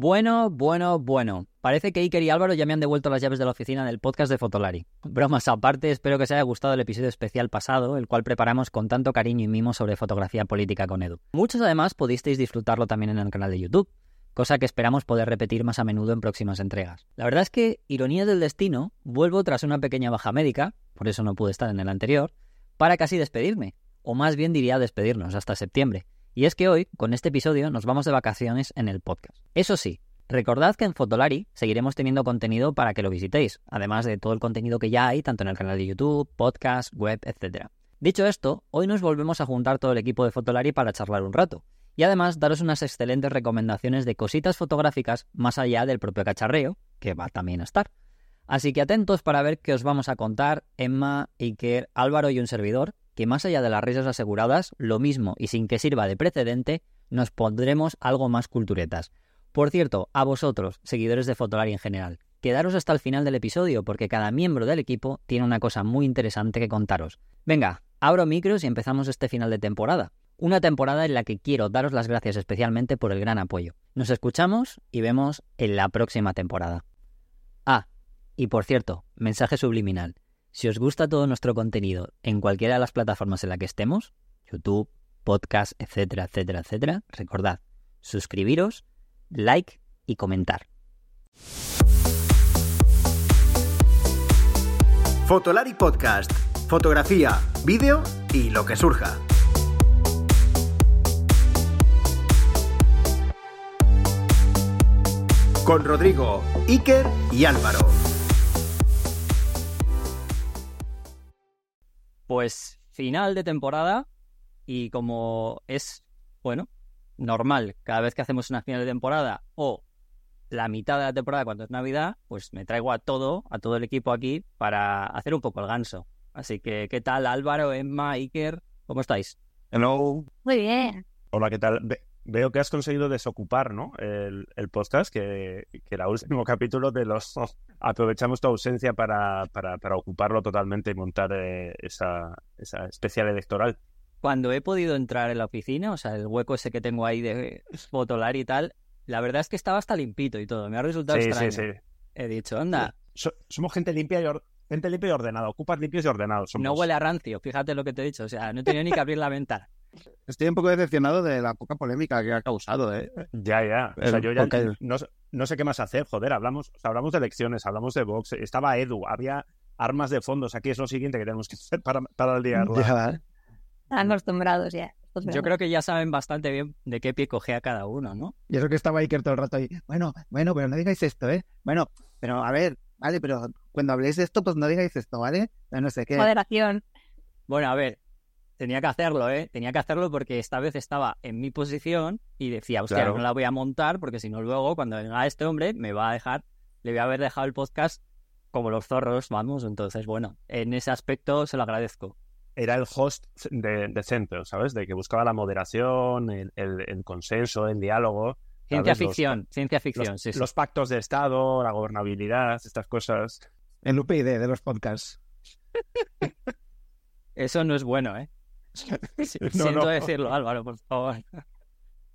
Bueno, bueno, bueno. Parece que Iker y Álvaro ya me han devuelto las llaves de la oficina del podcast de Fotolari. Bromas aparte, espero que os haya gustado el episodio especial pasado, el cual preparamos con tanto cariño y mimo sobre fotografía política con Edu. Muchos además pudisteis disfrutarlo también en el canal de YouTube, cosa que esperamos poder repetir más a menudo en próximas entregas. La verdad es que, ironía del destino, vuelvo tras una pequeña baja médica, por eso no pude estar en el anterior, para casi despedirme, o más bien diría despedirnos hasta septiembre. Y es que hoy, con este episodio, nos vamos de vacaciones en el podcast. Eso sí, recordad que en Fotolari seguiremos teniendo contenido para que lo visitéis, además de todo el contenido que ya hay, tanto en el canal de YouTube, podcast, web, etc. Dicho esto, hoy nos volvemos a juntar todo el equipo de Fotolari para charlar un rato. Y además daros unas excelentes recomendaciones de cositas fotográficas más allá del propio cacharreo, que va también a estar. Así que atentos para ver qué os vamos a contar Emma, Iker, Álvaro y un servidor, que más allá de las risas aseguradas, lo mismo y sin que sirva de precedente, nos pondremos algo más culturetas. Por cierto, a vosotros, seguidores de Fotolari en general, quedaros hasta el final del episodio porque cada miembro del equipo tiene una cosa muy interesante que contaros. Venga, abro micros y empezamos este final de temporada. Una temporada en la que quiero daros las gracias especialmente por el gran apoyo. Nos escuchamos y vemos en la próxima temporada. Ah, y por cierto, mensaje subliminal. Si os gusta todo nuestro contenido en cualquiera de las plataformas en la que estemos, YouTube, podcast, etcétera, etcétera, etcétera, recordad, suscribiros, like y comentar. Fotolari Podcast. Fotografía, vídeo y lo que surja. Con Rodrigo, Iker y Álvaro. Pues final de temporada y como es, bueno, normal cada vez que hacemos una final de temporada o la mitad de la temporada cuando es Navidad, pues me traigo a todo, a todo el equipo aquí para hacer un poco el ganso. Así que, ¿qué tal Álvaro, Emma, Iker? ¿Cómo estáis? Hello. Muy bien. Hola, ¿qué tal? Ve- veo que has conseguido desocupar, ¿no? El, el podcast, que, que era el último capítulo de los... Aprovechamos tu ausencia para, para, para ocuparlo totalmente y montar eh, esa, esa especial electoral. Cuando he podido entrar en la oficina, o sea, el hueco ese que tengo ahí de fotolar y tal, la verdad es que estaba hasta limpito y todo. Me ha resultado Sí, extraño. sí, sí. He dicho, anda, So- somos gente limpia y, or- gente limpia y ordenada. Ocupas limpios y ordenados. Somos. no huele a rancio, fíjate lo que te he dicho. O sea, no he tenido ni que abrir la ventana. Estoy un poco decepcionado de la poca polémica que ha causado, ¿eh? Ya, ya. O sea, El- yo ya porque- no, sé- no sé qué más hacer, joder. Hablamos, o sea, hablamos de elecciones, hablamos de Vox, estaba Edu, había armas de fondos. Aquí es lo siguiente que tenemos que hacer para, para liarla. Ya, ¿eh? Están acostumbrados ya. Yo creo que ya saben bastante bien de qué pie cogea cada uno, ¿no? Y eso que estaba Iker todo el rato ahí. Bueno, bueno, pero no digáis esto, ¿eh? Bueno, pero a ver, vale, pero cuando habléis de esto, pues no digáis esto, ¿vale? No sé qué. Moderación. Bueno, a ver, tenía que hacerlo, ¿eh? Tenía que hacerlo porque esta vez estaba en mi posición y decía, hostia, Claro. no la voy a montar porque si no luego cuando venga este hombre me va a dejar, le voy a haber dejado el podcast como los zorros, vamos. Entonces, bueno, en ese aspecto se lo agradezco. Era el host de, de centro, ¿sabes? De que buscaba la moderación, el, el- el consenso, el diálogo. Ciencia ¿sabes? Los- ficción, ciencia ficción, Los, sí, sí. los pactos de Estado, la gobernabilidad, estas cosas. El UPyD de los podcasts. Eso no es bueno, ¿eh? No, Siento no. decirlo, Álvaro, por favor.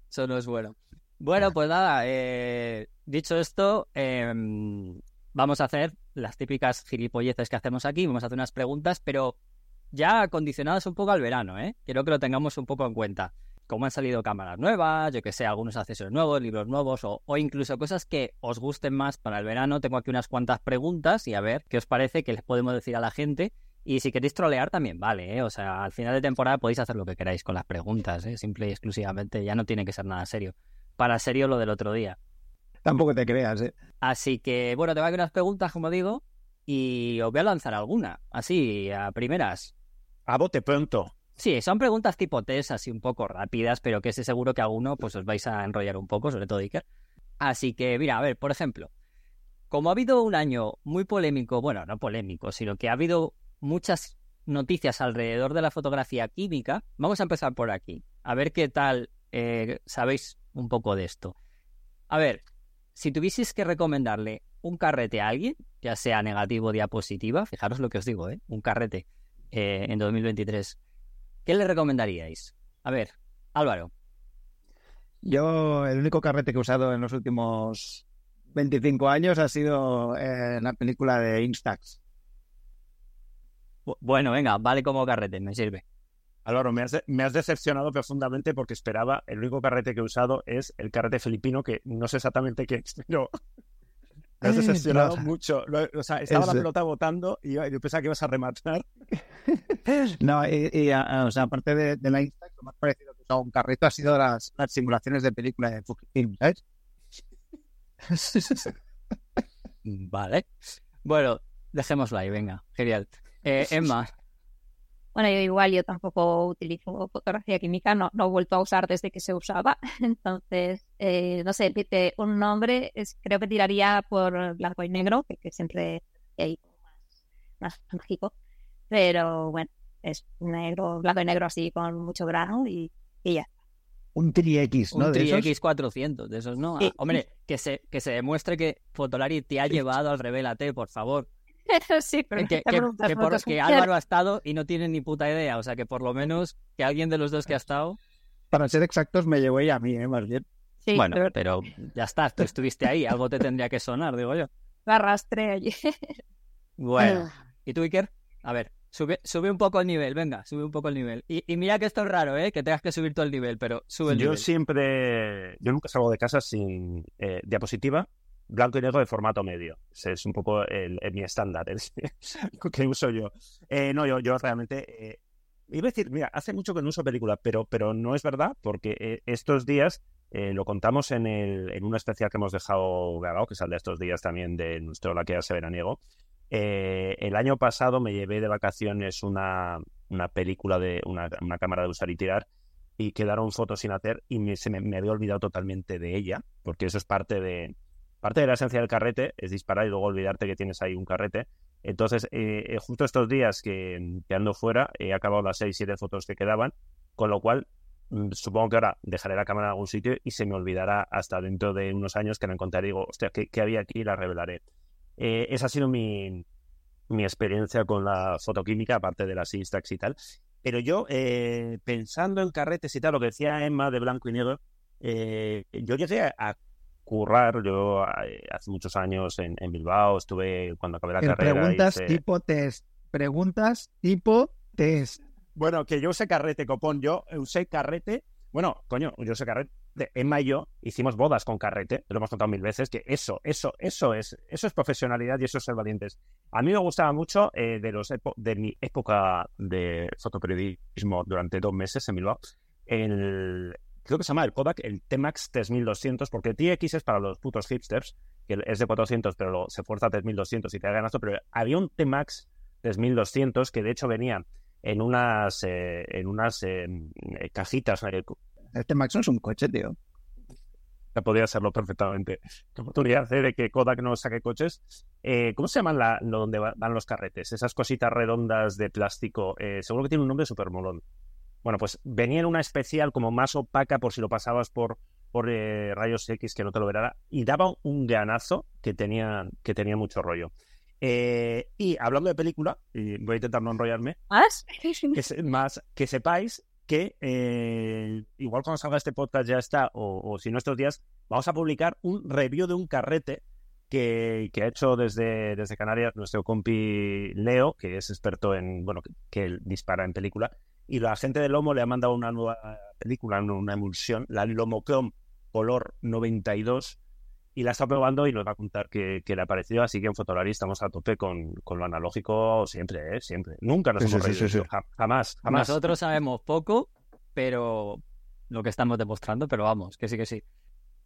Eso no es bueno. Bueno, pues nada, eh, dicho esto, em, vamos a hacer las típicas gilipolleces que hacemos aquí, vamos a hacer unas preguntas, pero ya condicionadas un poco al verano, ¿eh? Quiero que lo tengamos un poco en cuenta. Cómo han salido cámaras nuevas, yo que sé, algunos accesorios nuevos, libros nuevos o, o incluso cosas que os gusten más para el verano. Tengo aquí unas cuantas preguntas y a ver qué os parece, qué les podemos decir a la gente. Y si queréis trolear también vale, ¿eh? O sea, al final de temporada podéis hacer lo que queráis con las preguntas, ¿eh? Simple y exclusivamente, ya no tiene que ser nada serio. Para serio lo del otro día. Tampoco te creas, ¿eh? Así que, bueno, tengo aquí unas preguntas, como digo, y os voy a lanzar alguna, así, a primeras. A bote pronto. Sí, son preguntas tipo test, así un poco rápidas, pero que estoy seguro que alguno pues os vais a enrollar un poco, sobre todo Iker. Así que, mira, a ver, por ejemplo, como ha habido un año muy polémico, bueno, no polémico, sino que ha habido muchas noticias alrededor de la fotografía química, vamos a empezar por aquí, a ver qué tal eh, sabéis un poco de esto. A ver, si tuvieseis que recomendarle un carrete a alguien, ya sea negativo o diapositiva, fijaros lo que os digo, ¿eh? Un carrete eh, en 2023. ¿Qué le recomendaríais? A ver, Álvaro. Yo, el único carrete que he usado en los últimos 25 años ha sido eh, la película de Instax. Bu- Bueno, venga, vale como carrete, me sirve. Álvaro, me has, de- me has decepcionado profundamente porque esperaba, el único carrete que he usado es el carrete filipino, que no sé exactamente qué es, pero me has decepcionado mucho. Lo- o sea, estaba la pelota botando y yo, yo pensaba que ibas a rematar. No, y, y, a- o sea, aparte de, de la Instax, lo más parecido que he usado a un carrito ha sido las, las simulaciones de película de Fujifilm, ¿sabes? Vale. Bueno, dejémoslo ahí, venga. Genial. Eh, Emma, Bueno, yo igual, yo tampoco utilizo fotografía química, no, no he vuelto a usar desde que se usaba. Entonces, eh, no sé, un nombre, es, creo que tiraría por blanco y negro, que, que siempre hay más, más mágico. Pero bueno, es negro, blanco y negro así con mucho grano y, y ya. Un tri X, ¿no? un De Tri esos. X400, de esos, ¿no? Sí. Ah, hombre, que se, que se demuestre que Fotolari te ha llevado al Revélate, por favor. sí, pero Eh, Que, que- que por- ¿cuántos que? Álvaro ha estado y no tiene ni puta idea. O sea, que por lo menos que alguien de los dos que ha estado... Para ser exactos, me llevó ella a mí, ¿eh? Más bien. Sí, bueno, pero pero ya está, tú estuviste ahí, algo te tendría que sonar, digo yo. me arrastré allí. Bueno. ¿y tú, Iker? A ver, sube, sube un poco el nivel, venga, sube un poco el nivel. Y, y mira que esto es raro, ¿eh? Que tengas que subir todo el nivel, pero sube el Yo nivel. siempre, yo nunca salgo de casa sin eh, diapositiva, blanco y negro de formato medio. Ese es un poco el, el- mi estándar, el que uso yo. Eh, no, yo, yo realmente, eh, iba a decir, mira, hace mucho que no uso película, pero, pero no es verdad, porque eh, estos días eh, lo contamos en, el, en un especial que hemos dejado grabado, que sale estos días también de nuestro La que hace veraniego. Eh, el año pasado me llevé de vacaciones una, una película de una, una cámara de usar y tirar y quedaron fotos sin hacer y me, se me, me había olvidado totalmente de ella, porque eso es parte de, parte de la esencia del carrete, es disparar y luego olvidarte que tienes ahí un carrete. Entonces, eh, eh, justo estos días que, que ando fuera, he acabado las 6, 7 fotos que quedaban, con lo cual mm, supongo que ahora dejaré la cámara en algún sitio y se me olvidará hasta dentro de unos años que la encontraré y digo, hostia, ¿qué, había aquí? Y la revelaré. Eh, esa ha sido mi, mi experiencia con la fotoquímica, aparte de las Instax y tal. Pero yo, pensando en carretes y tal, lo que decía Emma de blanco y negro, yo llegué a currar, yo eh, hace muchos años en, en Bilbao, estuve cuando acabé la Pero carrera. preguntas hice- tipo test. Preguntas tipo test. Bueno, que yo usé carrete, copón, yo usé carrete, bueno, coño, yo usé carrete. Emma y yo hicimos bodas con carrete, lo hemos contado mil veces, que eso, eso, eso es, eso es profesionalidad y eso es ser valientes. A mí me gustaba mucho eh, de los epo- de mi época de fotoperiodismo durante dos meses en Bilbao, el, creo que se llama el Kodak, el T-Max 3200, porque el TX es para los putos hipsters, que es de 400, pero lo- se fuerza a 3200 y te hagan esto, pero había un T-Max 3200 que de hecho venía en unas eh, en unas eh, eh, cajitas eh, Este Max no es un coche, tío. podría hacerlo perfectamente. Qué oportunidad eh, de que Kodak no saque coches. ¿cómo se llaman la, lo donde va- van los carretes? esas cositas redondas de plástico seguro que tiene un nombre súper molón bueno pues venía en una especial como más opaca por si lo pasabas por por eh, rayos X que no te lo verá y daba un ganazo que tenía que tenía mucho rollo Eh, y hablando de película y voy a intentar no enrollarme ¿Más? que se- más que sepáis que eh, igual cuando salga este podcast ya está, o, o si no estos días, vamos a publicar un review de un carrete que, que ha hecho desde, desde Canarias nuestro compi Leo, que es experto en, bueno, que, que él dispara en película, y la gente de Lomo le ha mandado una nueva película, una, una emulsión, la Lomochrome Color 92, y la está probando y nos va a contar qué, qué le ha parecido. Así que en Fotolari estamos a tope con, con lo analógico siempre, ¿eh? Siempre. Nunca nos Sí, hemos sí, reído. sí, Jamás, jamás. Nosotros sabemos poco, pero lo que estamos demostrando, pero vamos, que sí, que sí.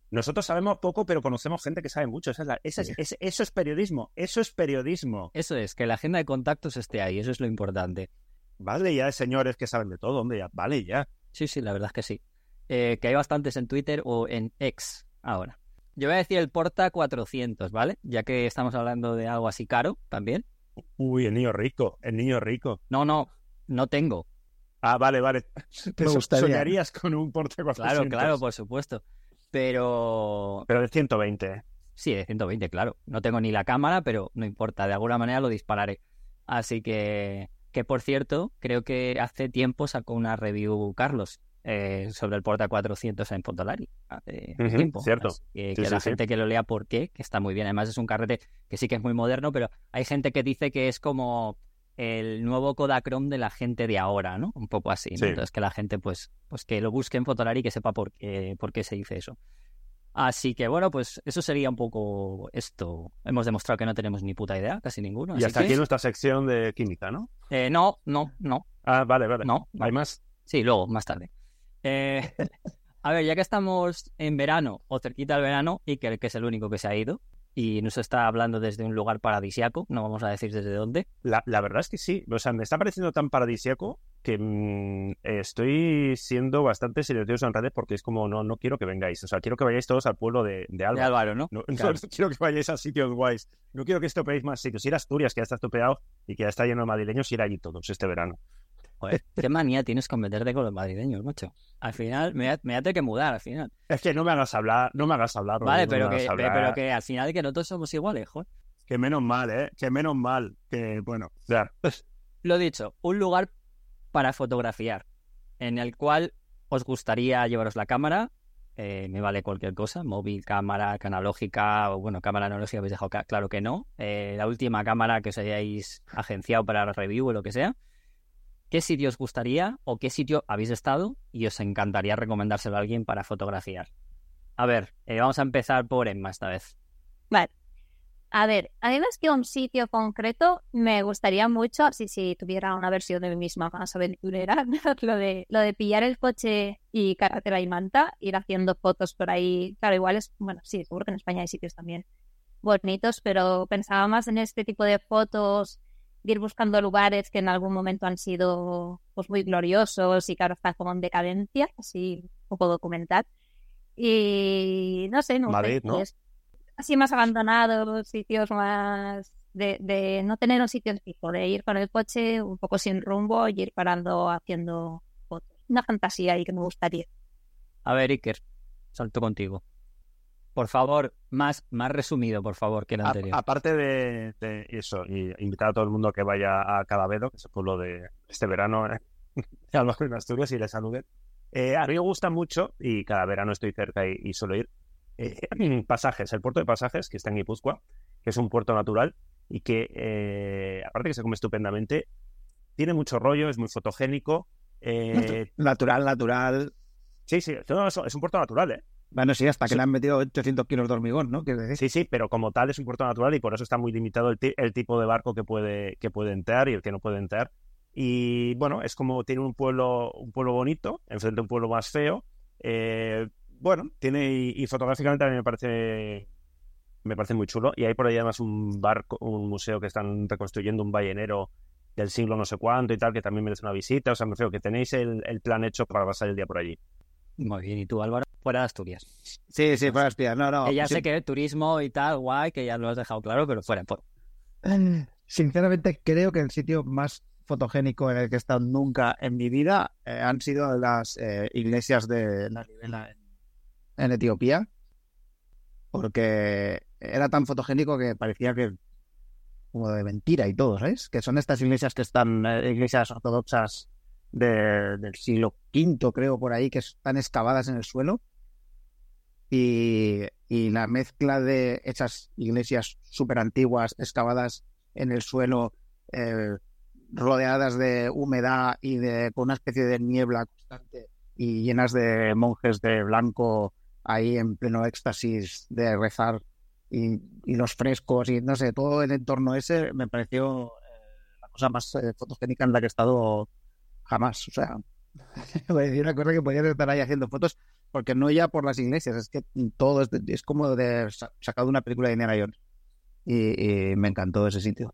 Nosotros sabemos poco, pero conocemos gente que sabe mucho. Esa es la- esa es- es- eso es periodismo. Eso es periodismo. Eso es, que la agenda de contactos esté ahí, eso es lo importante. Vale ya, señores que saben de todo, hombre, ya. Vale ya. Sí, sí, la verdad es que sí. Eh, que hay bastantes en Twitter o en X ahora. Yo voy a decir el Porta 400, ¿vale? Ya que estamos hablando de algo así caro también. Uy, el niño rico, el niño rico. No, no, no tengo. Ah, vale, vale. Te Me gustaría. soñarías con un Porte 400. Claro, claro, por supuesto. Pero Pero de 120. ¿eh? sí, de 120, claro. No tengo ni la cámara, pero no importa, de alguna manera lo dispararé. Así que, que por cierto, creo que hace tiempo sacó una review Carlos eh, sobre el Porta 400 en Fotolari hace tiempo. cierto. Que, Sí, que sí, la sí. gente que lo lea por qué, que está muy bien. Además es un carrete que sí que es muy moderno, pero hay gente que dice que es como el nuevo Kodachrome de la gente de ahora, ¿no? Un poco así. Entonces que la gente pues, pues que lo busque en Fotolari y que sepa por qué, por qué se dice eso. Así que bueno, pues eso sería un poco esto. Hemos demostrado que no tenemos ni puta idea, casi ninguno. Y así hasta que- aquí nuestra sección de química, ¿no? eh, no, no, no, Ah, vale, vale. no. no. ¿Hay más? Sí, luego, más tarde. Eh, a ver, ya que estamos en verano o cerquita del verano, Iker, que es el único que se ha ido y nos está hablando desde un lugar paradisiaco, no vamos a decir desde dónde. La, la verdad es que sí. O sea, me está pareciendo tan paradisíaco que mm, estoy siendo bastante silencioso en redes porque es como, no, no quiero que vengáis. O sea, quiero que vayáis todos al pueblo de, de De Alba. Álvaro, ¿no? No, no, Claro. no quiero que vayáis a sitios guays. No quiero que estropeéis más sitios. Ir a Asturias, que ya está estropeado y que ya está lleno de madrileños, ir allí todos este verano. Joder, qué manía tienes con meterte con los madrileños, macho. Al final, me, me voy a tener que mudar, al final. Es que no me hagas hablar, no me hagas hablar. Vale, Rodrigo, pero no me que, hablar. pero que al final que no todos somos iguales, joder. Que menos mal, ¿eh? Que menos mal. Que, bueno, ya. Lo dicho, un lugar para fotografiar en el cual os gustaría llevaros la cámara. eh, me vale cualquier cosa, móvil, cámara, analógica, o bueno, cámara analógica habéis dejado claro que no. Eh, la última cámara que os hayáis agenciado para la review o lo que sea. ¿Qué sitio os gustaría o qué sitio habéis estado y os encantaría recomendárselo a alguien para fotografiar? A ver, eh, vamos a empezar por Emma esta vez. Vale. A ver, además que un sitio concreto me gustaría mucho, si, si tuviera una versión de mí misma más aventurera, lo de, lo de pillar el coche y carretera y manta, ir haciendo fotos por ahí. Claro, igual es, bueno, sí, seguro que en España hay sitios también bonitos, pero pensaba más en este tipo de fotos, de ir buscando lugares que en algún momento han sido pues muy gloriosos y que ahora están como en decadencia, así un poco documental. Y no sé, no Madrid, sé, ¿no? es así más abandonados, sitios más de, de no tener un sitio fijo, de ir con el coche un poco sin rumbo y ir parando haciendo fotos. Una fantasía ahí que me gustaría. A ver, Iker, salto contigo. Por favor, más, más resumido, por favor, que el A- anterior. aparte de, de eso, y invitar a todo el mundo a que vaya a Cadavedo, que es el pueblo de este verano, eh, al bajo en Asturias, y les saluden. Eh, a mí me gusta mucho, y cada verano estoy cerca y, y suelo ir, eh, Pasajes, el puerto de Pasajes, que está en Guipúzcoa, que es un puerto natural y que, eh, aparte que se come estupendamente, tiene mucho rollo, es muy fotogénico. eh, Natural, natural. sí, sí, no, es un puerto natural, ¿eh? Bueno, sí, hasta que Sí. le han metido 800 kilos de hormigón, ¿no? Sí, sí, pero como tal es un puerto natural y por eso está muy limitado el, ti- el tipo de barco que puede, que puede entrar y el que no puede entrar. Y bueno, es como tiene un pueblo, un pueblo bonito, enfrente a un pueblo más feo. Eh, bueno, tiene y, y fotográficamente a mí me parece me parece muy chulo. Y hay por ahí además un barco, un museo que están reconstruyendo un ballenero del siglo no sé cuánto y tal, que también merece una visita. O sea, me creo que tenéis el, el plan hecho para pasar el día por allí. Muy bien, ¿y tú, Álvaro? Fuera de Asturias. Sí, sí, para espiar. No, no. que ya sí- sé que turismo y tal, guay, que ya lo has dejado claro, pero fuera, fuera. Sinceramente, creo que el sitio más fotogénico en el que he estado nunca en mi vida eh, han sido las eh, iglesias de la Ribela en, en Etiopía, porque era tan fotogénico que parecía que como de mentira y todo, ¿sabes? Que son estas iglesias que están, eh, iglesias ortodoxas de- del siglo V, creo, por ahí, que están excavadas en el suelo. Y, y la mezcla de esas iglesias súper antiguas, excavadas en el suelo, eh, rodeadas de humedad y de con una especie de niebla constante y llenas de monjes de blanco ahí en pleno éxtasis de rezar y, y los frescos y no sé, todo el entorno ese me pareció eh, la cosa más eh, fotogénica en la que he estado jamás. O sea, decir una cosa que podías estar ahí haciendo fotos porque no ya por las iglesias, es que todo es, es como de sa- sacado una película de Indiana Jones. Y, me encantó ese sitio.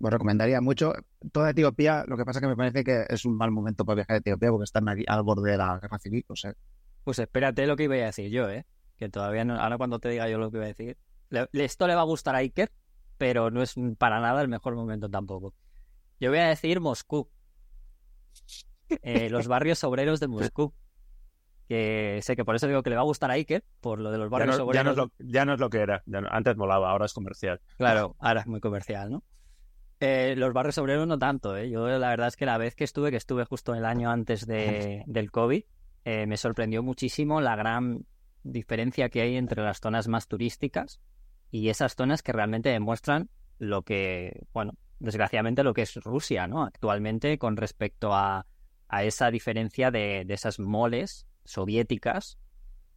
Lo recomendaría mucho. Toda Etiopía, lo que pasa que me parece que es un mal momento para viajar a Etiopía porque están aquí al borde de la guerra civil. O sea, Pues espérate lo que iba a decir yo, ¿eh? Que todavía no. Ahora cuando te diga yo lo que iba a decir. le- esto le va a gustar a Iker, pero no es para nada el mejor momento tampoco. Yo voy a decir Moscú. Eh, los barrios obreros de Moscú. Que sé que por eso digo que le va a gustar a Iker, por lo de los Ya barrios no, ya no obreros. es lo, ya no es lo que era. Ya no- antes molaba, ahora es comercial. Claro, ahora es muy comercial, ¿no? Eh, los barrios obreros no tanto, ¿eh? Yo la verdad es que la vez que estuve, que estuve justo el año antes de, del COVID, eh, me sorprendió muchísimo la gran diferencia que hay entre las zonas más turísticas y esas zonas que realmente demuestran lo que, bueno, desgraciadamente lo que es Rusia, ¿no? Actualmente con respecto a, a esa diferencia de, de, esas moles soviéticas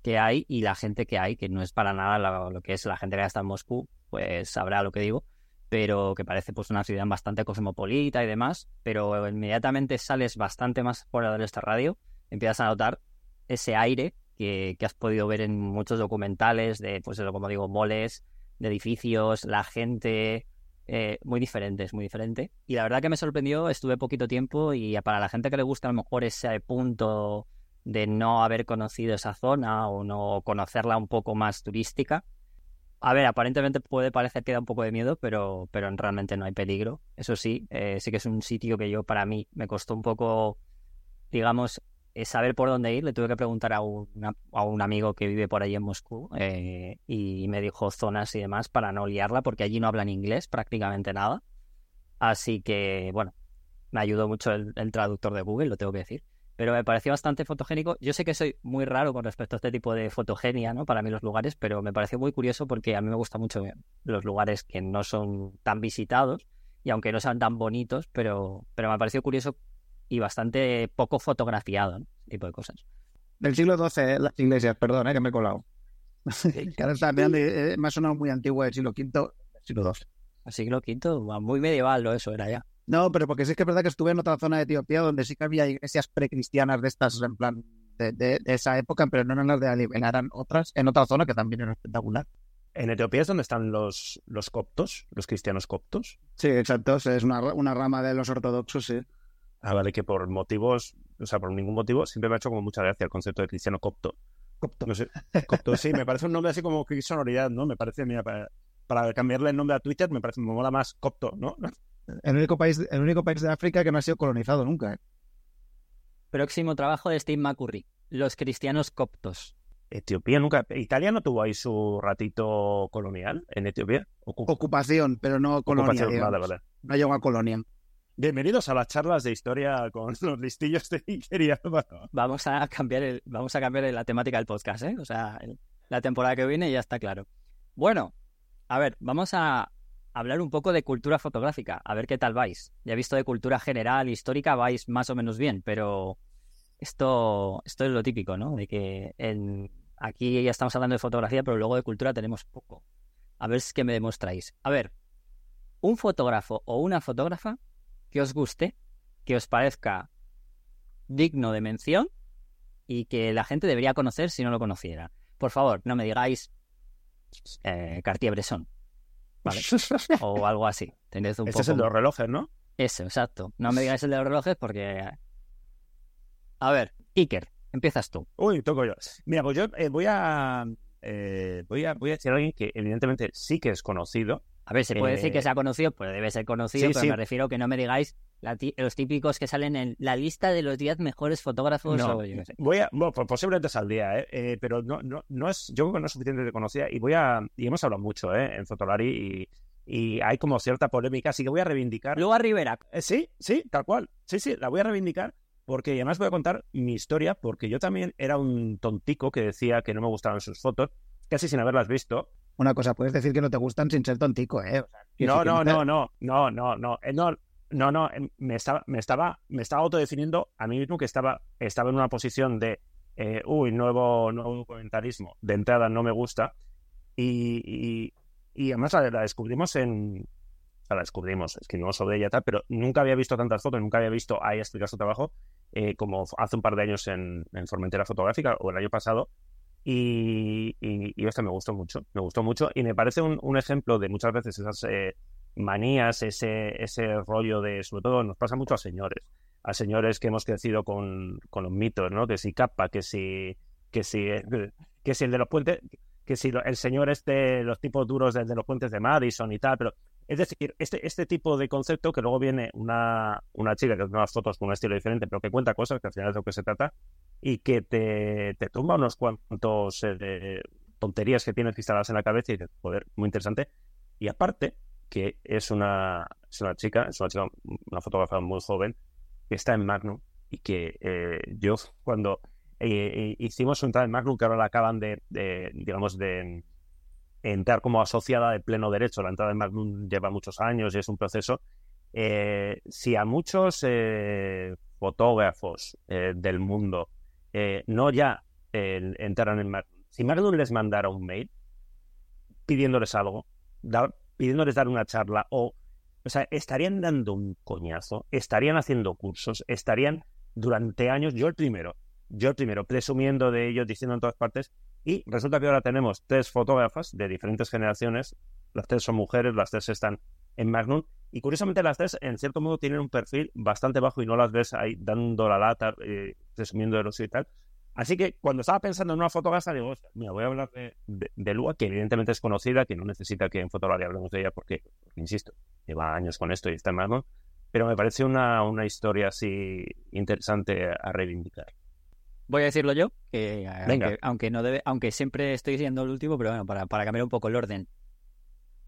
que hay y la gente que hay, que no es para nada lo, que es la gente que está en Moscú, pues sabrá lo que digo, pero que parece pues una ciudad bastante cosmopolita y demás, pero inmediatamente sales bastante más fuera de esta radio, empiezas a notar ese aire que, que has podido ver en muchos documentales de, pues como digo, moles, de edificios, la gente, eh, muy diferente, es muy diferente. Y la verdad que me sorprendió, estuve poquito tiempo y para la gente que le gusta a lo mejor ese punto de no haber conocido esa zona o no conocerla un poco más turística. A ver, aparentemente puede parecer que da un poco de miedo, pero, pero realmente no hay peligro. Eso sí, eh, sí que es un sitio que yo para mí me costó un poco, digamos, saber por dónde ir. Le tuve que preguntar a, una, a un amigo que vive por ahí en Moscú eh, y me dijo zonas y demás para no liarla, porque allí no hablan inglés prácticamente nada. Así que, bueno, me ayudó mucho el, traductor de Google, lo tengo que decir pero me pareció bastante fotogénico. Yo sé que soy muy raro con respecto a este tipo de fotogenia, ¿no? Para mí los lugares, pero me pareció muy curioso porque a mí me gustan mucho los lugares que no son tan visitados y aunque no sean tan bonitos, pero, pero me pareció curioso y bastante poco fotografiado, ¿no? Ese tipo de cosas. Del siglo XII, las iglesias, perdón, ¿eh? que me he colado. eh, me ha sonado muy antiguo del siglo V, del siglo II. El siglo V, muy medieval lo eso era ya. No, pero porque sí que es verdad que estuve en otra zona de Etiopía donde sí que había iglesias precristianas de estas, en plan, de, de, de esa época, pero no eran las de Ali, eran otras en otra zona que también era espectacular. ¿En Etiopía es donde están los, los coptos, los cristianos coptos? Sí, exacto, es una, una rama de los ortodoxos, sí. Ah, vale, que por motivos, o sea, por ningún motivo, siempre me ha hecho como mucha gracia el concepto de cristiano copto. Copto. No sé, copto, sí, me parece un nombre así como que sonoridad, ¿no? Me parece, mira, para, para cambiarle el nombre a Twitter me parece, me mola más copto, ¿no? El único país, el único país de África que no ha sido colonizado nunca. ¿eh? Próximo trabajo de Steve McCurry. Los cristianos coptos. Etiopía nunca. ¿Italia no tuvo ahí su ratito colonial en Etiopía? Ocup Ocupación, pero no colonia. Vale, vale. No llegó a colonia. Bienvenidos a las charlas de historia con los listillos de Iker Vamos a cambiar el, vamos a cambiar la temática del podcast, ¿eh? O sea, la temporada que viene ya está claro. Bueno, a ver, vamos a, hablar un poco de cultura fotográfica, a ver qué tal vais. Ya he visto de cultura general, histórica, vais más o menos bien, pero esto, esto es lo típico, ¿no? De que aquí ya estamos hablando de fotografía, pero luego de cultura tenemos poco. A ver qué me demostráis. A ver, un fotógrafo o una fotógrafa que os guste, que os parezca digno de mención y que la gente debería conocer si no lo conociera. Por favor, no me digáis eh, Cartier-Bresson. ¿vale? o algo así. Un este poco... es el de los relojes, ¿no? Eso, exacto. No me digáis el de los relojes porque... A ver, Iker, empiezas tú. Uy, toco yo. Mira, pues yo eh, voy a... Eh, voy a voy a decir a alguien que evidentemente sí que es conocido. A ver, se puede Eh, decir que sea conocido, pues debe ser conocido, sí, pero sí. me refiero que no me digáis la los típicos que salen en la lista de los 10 mejores fotógrafos No, o yo qué sé. voy a, bueno, pues posiblemente saldría, ¿eh? Eh, pero no, no, no es, yo creo que no es suficientemente conocida y voy a, y hemos hablado mucho, ¿eh? En Fotolari y, y hay como cierta polémica, así que voy a reivindicar. Luego a Rivera. Eh, sí, sí, tal cual. Sí, sí, la voy a reivindicar porque además voy a contar mi historia porque yo también era un tontico que decía que no me gustaban sus fotos, casi sin haberlas visto. Una cosa, puedes decir que no te gustan sin ser tontico, ¿eh? O sea, No, no, que te- no, no, no, no, no, eh, no, no, no, eh, me estaba, me estaba, me estaba autodefiniendo a mí mismo que estaba, estaba en una posición de, eh, uy, nuevo, nuevo documentarismo, de entrada no me gusta, y, y, y además la, la descubrimos en, la descubrimos, escribimos sobre ella tal, pero nunca había visto tantas fotos, nunca había visto a ella explicar su trabajo, eh, como hace un par de años en, en Formentera Fotográfica, o el año pasado, y, y, esto me gustó mucho, me gustó mucho y me parece un, un ejemplo de muchas veces esas eh, manías, ese, ese rollo de, sobre todo nos pasa mucho a señores, a señores que hemos crecido con, con los mitos, ¿no? Que si capa, que si, que si, que si el de los puentes, que si el señor este, los tipos duros de, de los puentes de Madison y tal, pero es decir, este, este tipo de concepto que luego viene una, una chica que hace unas fotos con un estilo diferente, pero que cuenta cosas, que al final es de lo que se trata, y que te, te tumba unos cuantos eh, de tonterías que tienes instaladas en la cabeza y dices, joder, muy interesante. Y aparte, que es una es una chica, es una chica, una fotógrafa muy joven, que está en Magnum y que eh, yo cuando eh, hicimos un entrada en Magnum, que ahora la acaban de, digamos, de entrar como asociada de pleno derecho, la entrada en Magnum lleva muchos años y es un proceso, si a muchos fotógrafos del mundo no ya entraran en Magnum, si Magnum les mandara un mail pidiéndoles algo, pidiéndoles dar una charla o, o sea, estarían dando un coñazo, estarían haciendo cursos, estarían durante años, yo el primero, yo el primero, presumiendo de ellos, diciendo en todas partes, y resulta que ahora tenemos tres fotógrafas de diferentes generaciones, las tres son mujeres, las tres están en Magnum, y curiosamente las tres, en cierto modo, tienen un perfil bastante bajo y no las ves ahí dando la lata, eh, presumiendo de los y tal, Así que cuando estaba pensando en una fotógrafa, digo, mira, voy a hablar de, Lua, que evidentemente es conocida, que no necesita que en fotografía hablemos de ella porque, insisto, lleva años con esto y está en mano, pero me parece una, una historia así interesante a reivindicar. Voy a decirlo yo, que aunque, aunque, no debe, aunque siempre estoy siendo el último, pero bueno, para, para cambiar un poco el orden.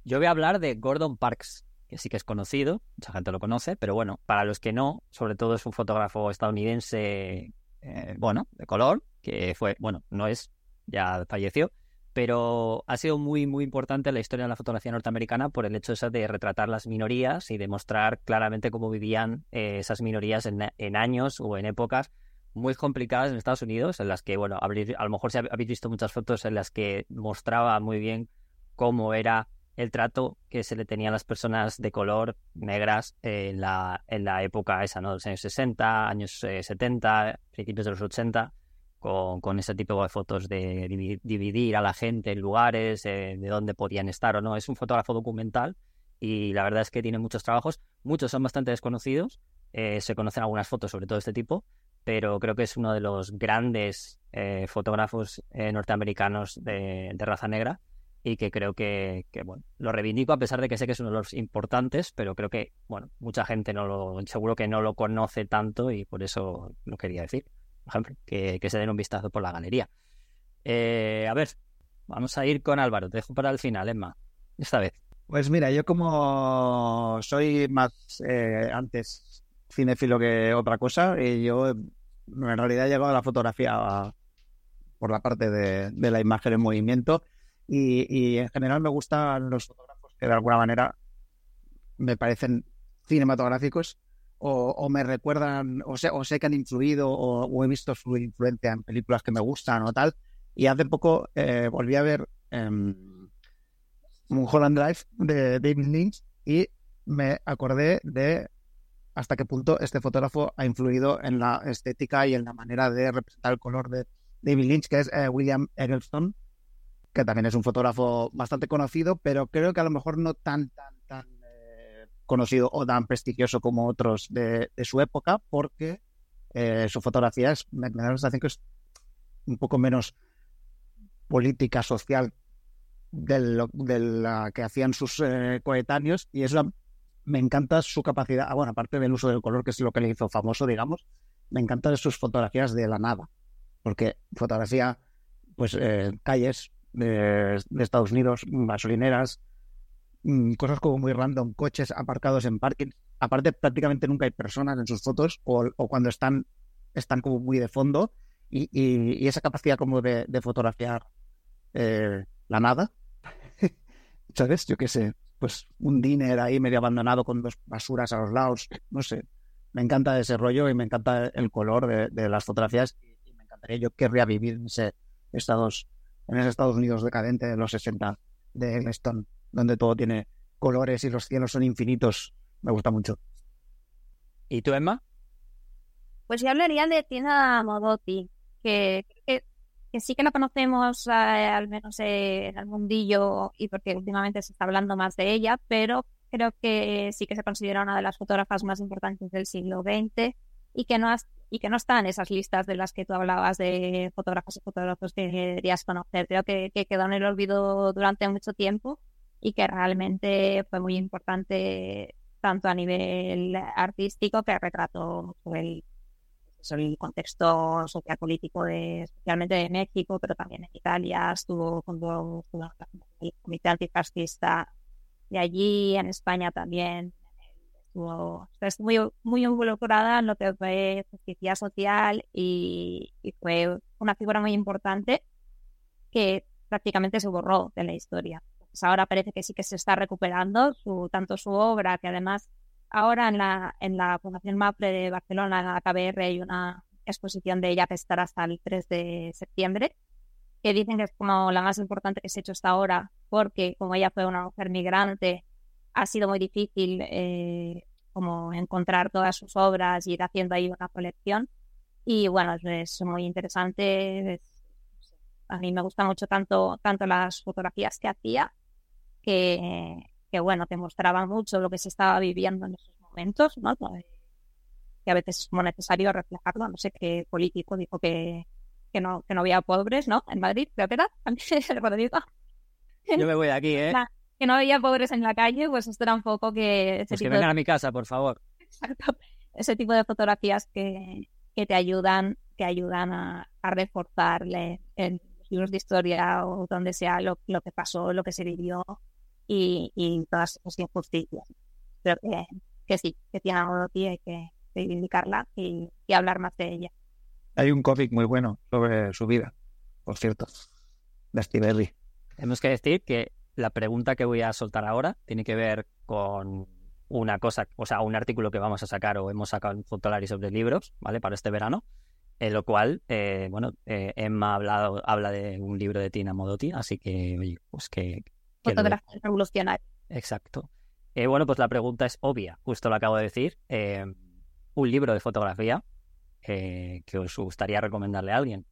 Yo voy a hablar de Gordon Parks, que sí que es conocido, mucha gente lo conoce, pero bueno, para los que no, sobre todo es un fotógrafo estadounidense eh, bueno, de color, que fue, bueno, no es, ya falleció, pero ha sido muy, muy importante en la historia de la fotografía norteamericana por el hecho de retratar las minorías y demostrar claramente cómo vivían eh, esas minorías en, años o en épocas muy complicadas en Estados Unidos, en las que, bueno, a lo mejor si habéis visto muchas fotos en las que mostraba muy bien cómo era el trato que se le tenía a las personas de color negras en la, en la época esa, ¿no? De los años 60, años 70, eh, principios de los 80, con, con, ese tipo de fotos de dividir a la gente en lugares, eh, de dónde podían estar o no. Es un fotógrafo documental y la verdad es que tiene muchos trabajos. Muchos son bastante desconocidos. Eh, se conocen algunas fotos sobre todo este tipo, pero creo que es uno de los grandes fotógrafos norteamericanos de, raza negra y que creo que, bueno, lo reivindico a pesar de que sé que es uno de los importantes, pero creo que, bueno, mucha gente no lo, seguro que no lo conoce tanto y por eso lo quería decir, por ejemplo, que, se den un vistazo por la galería. Eh, a ver, vamos a ir con Álvaro, te dejo para el final, Emma, esta vez. Pues mira, yo como soy más eh, antes cinéfilo que otra cosa, y yo en realidad he llegado a la fotografía por la parte de, la imagen en movimiento y, en general me gustan los fotógrafos que de alguna manera me parecen cinematográficos o, me recuerdan, o sé, que han influido o, he visto su influencia en películas que me gustan o tal. Y hace poco eh, volví a ver um, Holland Drive de David Lynch y me acordé de hasta qué punto este fotógrafo ha influido en la estética y en la manera de representar el color de David Lynch, que es eh, William Eggleston, que también es un fotógrafo bastante conocido, pero creo que a lo mejor no tan, tan, tan eh, conocido o tan prestigioso como otros de, su época, porque eh, su fotografía es, me, da la sensación que es un poco menos política social de, la que hacían sus eh, coetáneos y eso me encanta su capacidad, ah, bueno, aparte del uso del color, que es lo que le hizo famoso, digamos, me encantan sus fotografías de la nada, porque fotografía, pues, calles, de, Estados Unidos, gasolineras, mm, cosas como muy random, coches aparcados en parking. Aparte, prácticamente nunca hay personas en sus fotos o, cuando están, están como muy de fondo y, esa capacidad como de, fotografiar eh, la nada. ¿Sabes? Yo qué sé, pues un diner ahí medio abandonado con dos basuras a los lados, no sé. Me encanta ese rollo y me encanta el color de, las fotografías y, me encantaría, yo querría vivir en ese Estados en ese Estados Unidos decadente de los 60 de Stone, donde todo tiene colores y los cielos son infinitos. Me gusta mucho. ¿Y tú, Emma? Pues yo hablaría de Tina Modotti, que, que, sí que la conocemos, eh, al menos en el mundillo, y porque últimamente se está hablando más de ella, pero creo que sí que se considera una de las fotógrafas más importantes del siglo XX y que no, y que no está en esas listas de las que tú hablabas de fotógrafos y fotógrafos que querías conocer. Creo que, quedó en el olvido durante mucho tiempo y que realmente fue muy importante tanto a nivel artístico que retrató el, el contexto sociopolítico de, especialmente de México, pero también en Italia, estuvo con el comité antifascista de allí, en España también, estuvo, está muy, muy involucrada en lo que fue justicia social y, y fue una figura muy importante que prácticamente se borró de la historia. Pues ahora parece que sí que se está recuperando su, tanto su obra, que además ahora en la, en la Fundación MAPRE de Barcelona, en la KBR, hay una exposición de ella que estará hasta el 3 de septiembre, que dicen que es como la más importante que se ha hecho hasta ahora, porque como ella fue una mujer migrante, ha sido muy difícil eh, como encontrar todas sus obras y ir haciendo ahí una colección. Y bueno, es, muy interesante. a mí me gustan mucho tanto, tanto las fotografías que hacía, que, que bueno, te mostraban mucho lo que se estaba viviendo en esos momentos, ¿no? Que a veces es como necesario reflejarlo. No sé qué político dijo que, que no, que no había pobres, ¿no? En Madrid, creo que era, Yo me voy de aquí, ¿eh? que no había pobres en la calle, pues esto era un poco que... Ese pues que vengan a mi casa, por favor. Exacto. Ese tipo de fotografías que, que te ayudan, te ayudan a, a reforzarle en libros de historia o donde sea lo, lo que pasó, lo que se vivió y, y todas esas injusticias. Creo que, que sí, que tiene algo y hay que reivindicarla y, y hablar más de ella. Hay un cómic muy bueno sobre su vida, por cierto, de Steve Tenemos que decir que la pregunta que voy a soltar ahora tiene que ver con una cosa, o sea, un artículo que vamos a sacar o hemos sacado en Fotolari sobre libros, ¿vale? Para este verano, en lo cual, eh, bueno, eh, Emma ha hablado, habla de un libro de Tina Modotti, así que, oye, pues que... Fotografía revolucionaria. Exacto. Eh, bueno, pues la pregunta es obvia, justo lo acabo de decir. un libro de fotografía que os gustaría recomendarle a alguien.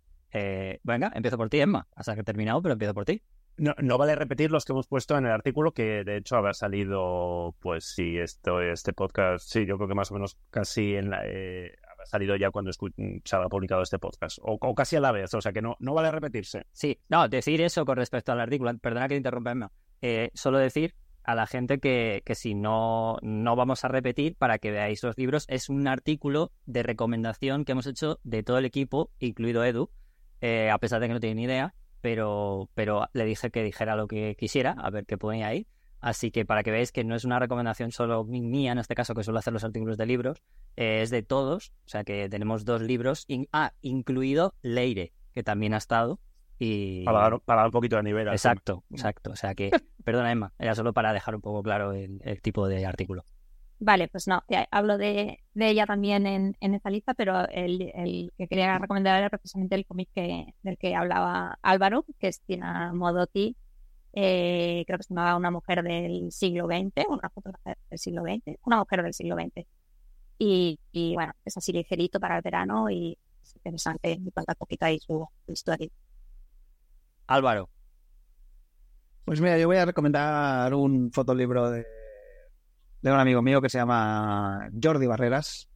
venga, empiezo por ti, Emma. Hasta que he terminado, pero empiezo por ti. No, no, vale repetir los que hemos puesto en el artículo, que de hecho habrá salido, pues sí, esto, este podcast, sí, yo creo que más o menos casi en la, eh, habrá salido ya cuando se habrá publicado este podcast, o, casi a la vez, o sea que no, no vale repetirse. Sí, no, decir eso con respecto al artículo, perdona que te interrumpa, eh, solo decir a la gente que, que si no, no vamos a repetir para que veáis los libros, es un artículo de recomendación que hemos hecho de todo el equipo, incluido Edu, eh, a pesar de que no tiene ni idea, pero, pero le dije que dijera lo que quisiera, a ver qué ponía ahí. Así que para que veáis que no es una recomendación solo mía, en este caso, que suelo hacer los artículos de libros, eh, es de todos. O sea que tenemos dos libros, ah, incluido Leire, que también ha estado. Y... Para, dar, para un poquito de nivel. Exacto, exacto. O sea que, perdona Emma, era solo para dejar un poco claro el tipo de artículo. Vale, pues no, hablo de, ella también en, en esta lista, pero el, que quería recomendar era precisamente el cómic que, del que hablaba Álvaro, que es Tina Modotti, eh, creo que se llamaba Una mujer del siglo XX, una fotografía del siglo XX, una mujer del siglo XX. Y, bueno, es así ligerito para el verano y es interesante y cuenta poquito ahí su, su historia. Álvaro. Pues mira, yo voy a recomendar un fotolibro de de un amigo mío que se llama Jordi Barreras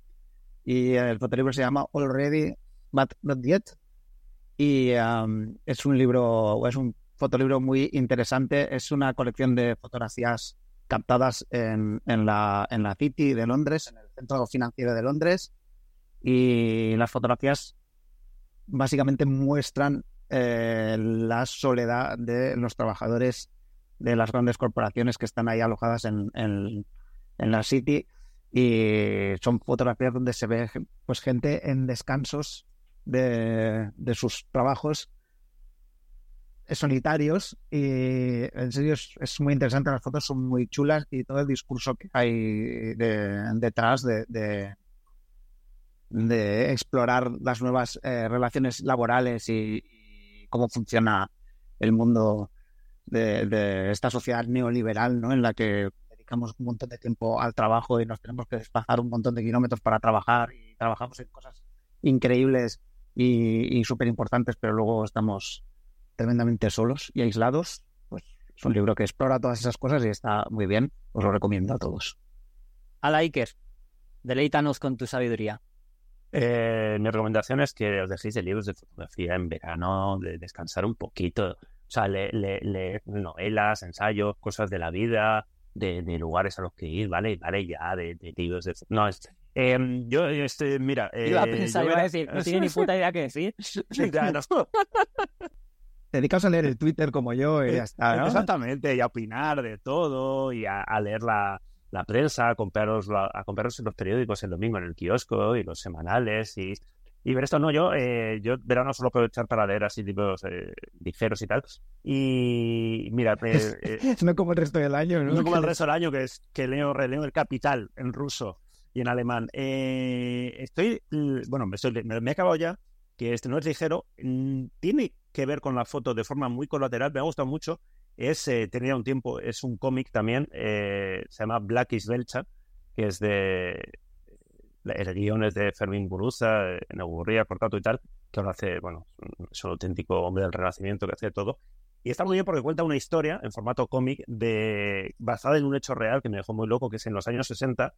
y el fotolibro se llama Already But Not Yet y um, es un libro, es un fotolibro muy interesante, es una colección de fotografías captadas en, en, la, en la City de Londres, en el centro financiero de Londres y las fotografías básicamente muestran eh, la soledad de los trabajadores de las grandes corporaciones que están ahí alojadas en, en, la City y son fotografías donde se ve pues gente en descansos de, de sus trabajos solitarios y en serio es, muy interesante, las fotos son muy chulas y todo el discurso que hay detrás de, de, explorar las nuevas eh, relaciones laborales y, cómo funciona el mundo de, esta sociedad neoliberal ¿no? en la que un montón de tiempo al trabajo y nos tenemos que desplazar un montón de kilómetros para trabajar y trabajamos en cosas increíbles y, súper importantes, pero luego estamos tremendamente solos y aislados, pues es un libro que explora todas esas cosas y está muy bien. Os lo recomiendo a todos. Ala Iker, deleítanos con tu sabiduría. Eh, mi recomendación es que os dejéis de libros de fotografía en verano, de descansar un poquito. O sea, leer novelas, ensayos, cosas de la vida, de, lugares a los que ir, ¿vale? Vale, ya, de, libros de... No, es, em, yo, este, mira... Eh, iba a pensar, iba a decir, no tiene ni puta idea qué decir. claro. Dedicaos a leer el Twitter como yo y ya está, Exactamente, y a opinar de todo y a, leer la, la prensa, a compraros, a compraros los periódicos el domingo en el kiosco y los semanales y, y ver esto. No, yo, eh, yo verano solo puedo echar para leer así libros eh, ligeros y tal. Y mira, eh, eh, no como el resto del año, ¿no? no como el resto del año, que es que leo, releo el Capital en ruso y en alemán. Eh, estoy, bueno, me, estoy- me, me he acabado ya, que este no es ligero, mm, tiene que ver con la foto de forma muy colateral, me ha gustado mucho. Es, eh, tenía un tiempo, es un cómic también, eh, se llama Black is Belcha, que es de. El guion es de Fermín Buruza, eh, Negurría, Cortato y tal, que ahora hace, bueno, es un auténtico hombre del Renacimiento que hace todo. Y está muy bien porque cuenta una historia en formato cómic de basada en un hecho real que me dejó muy loco, que es en los años 60,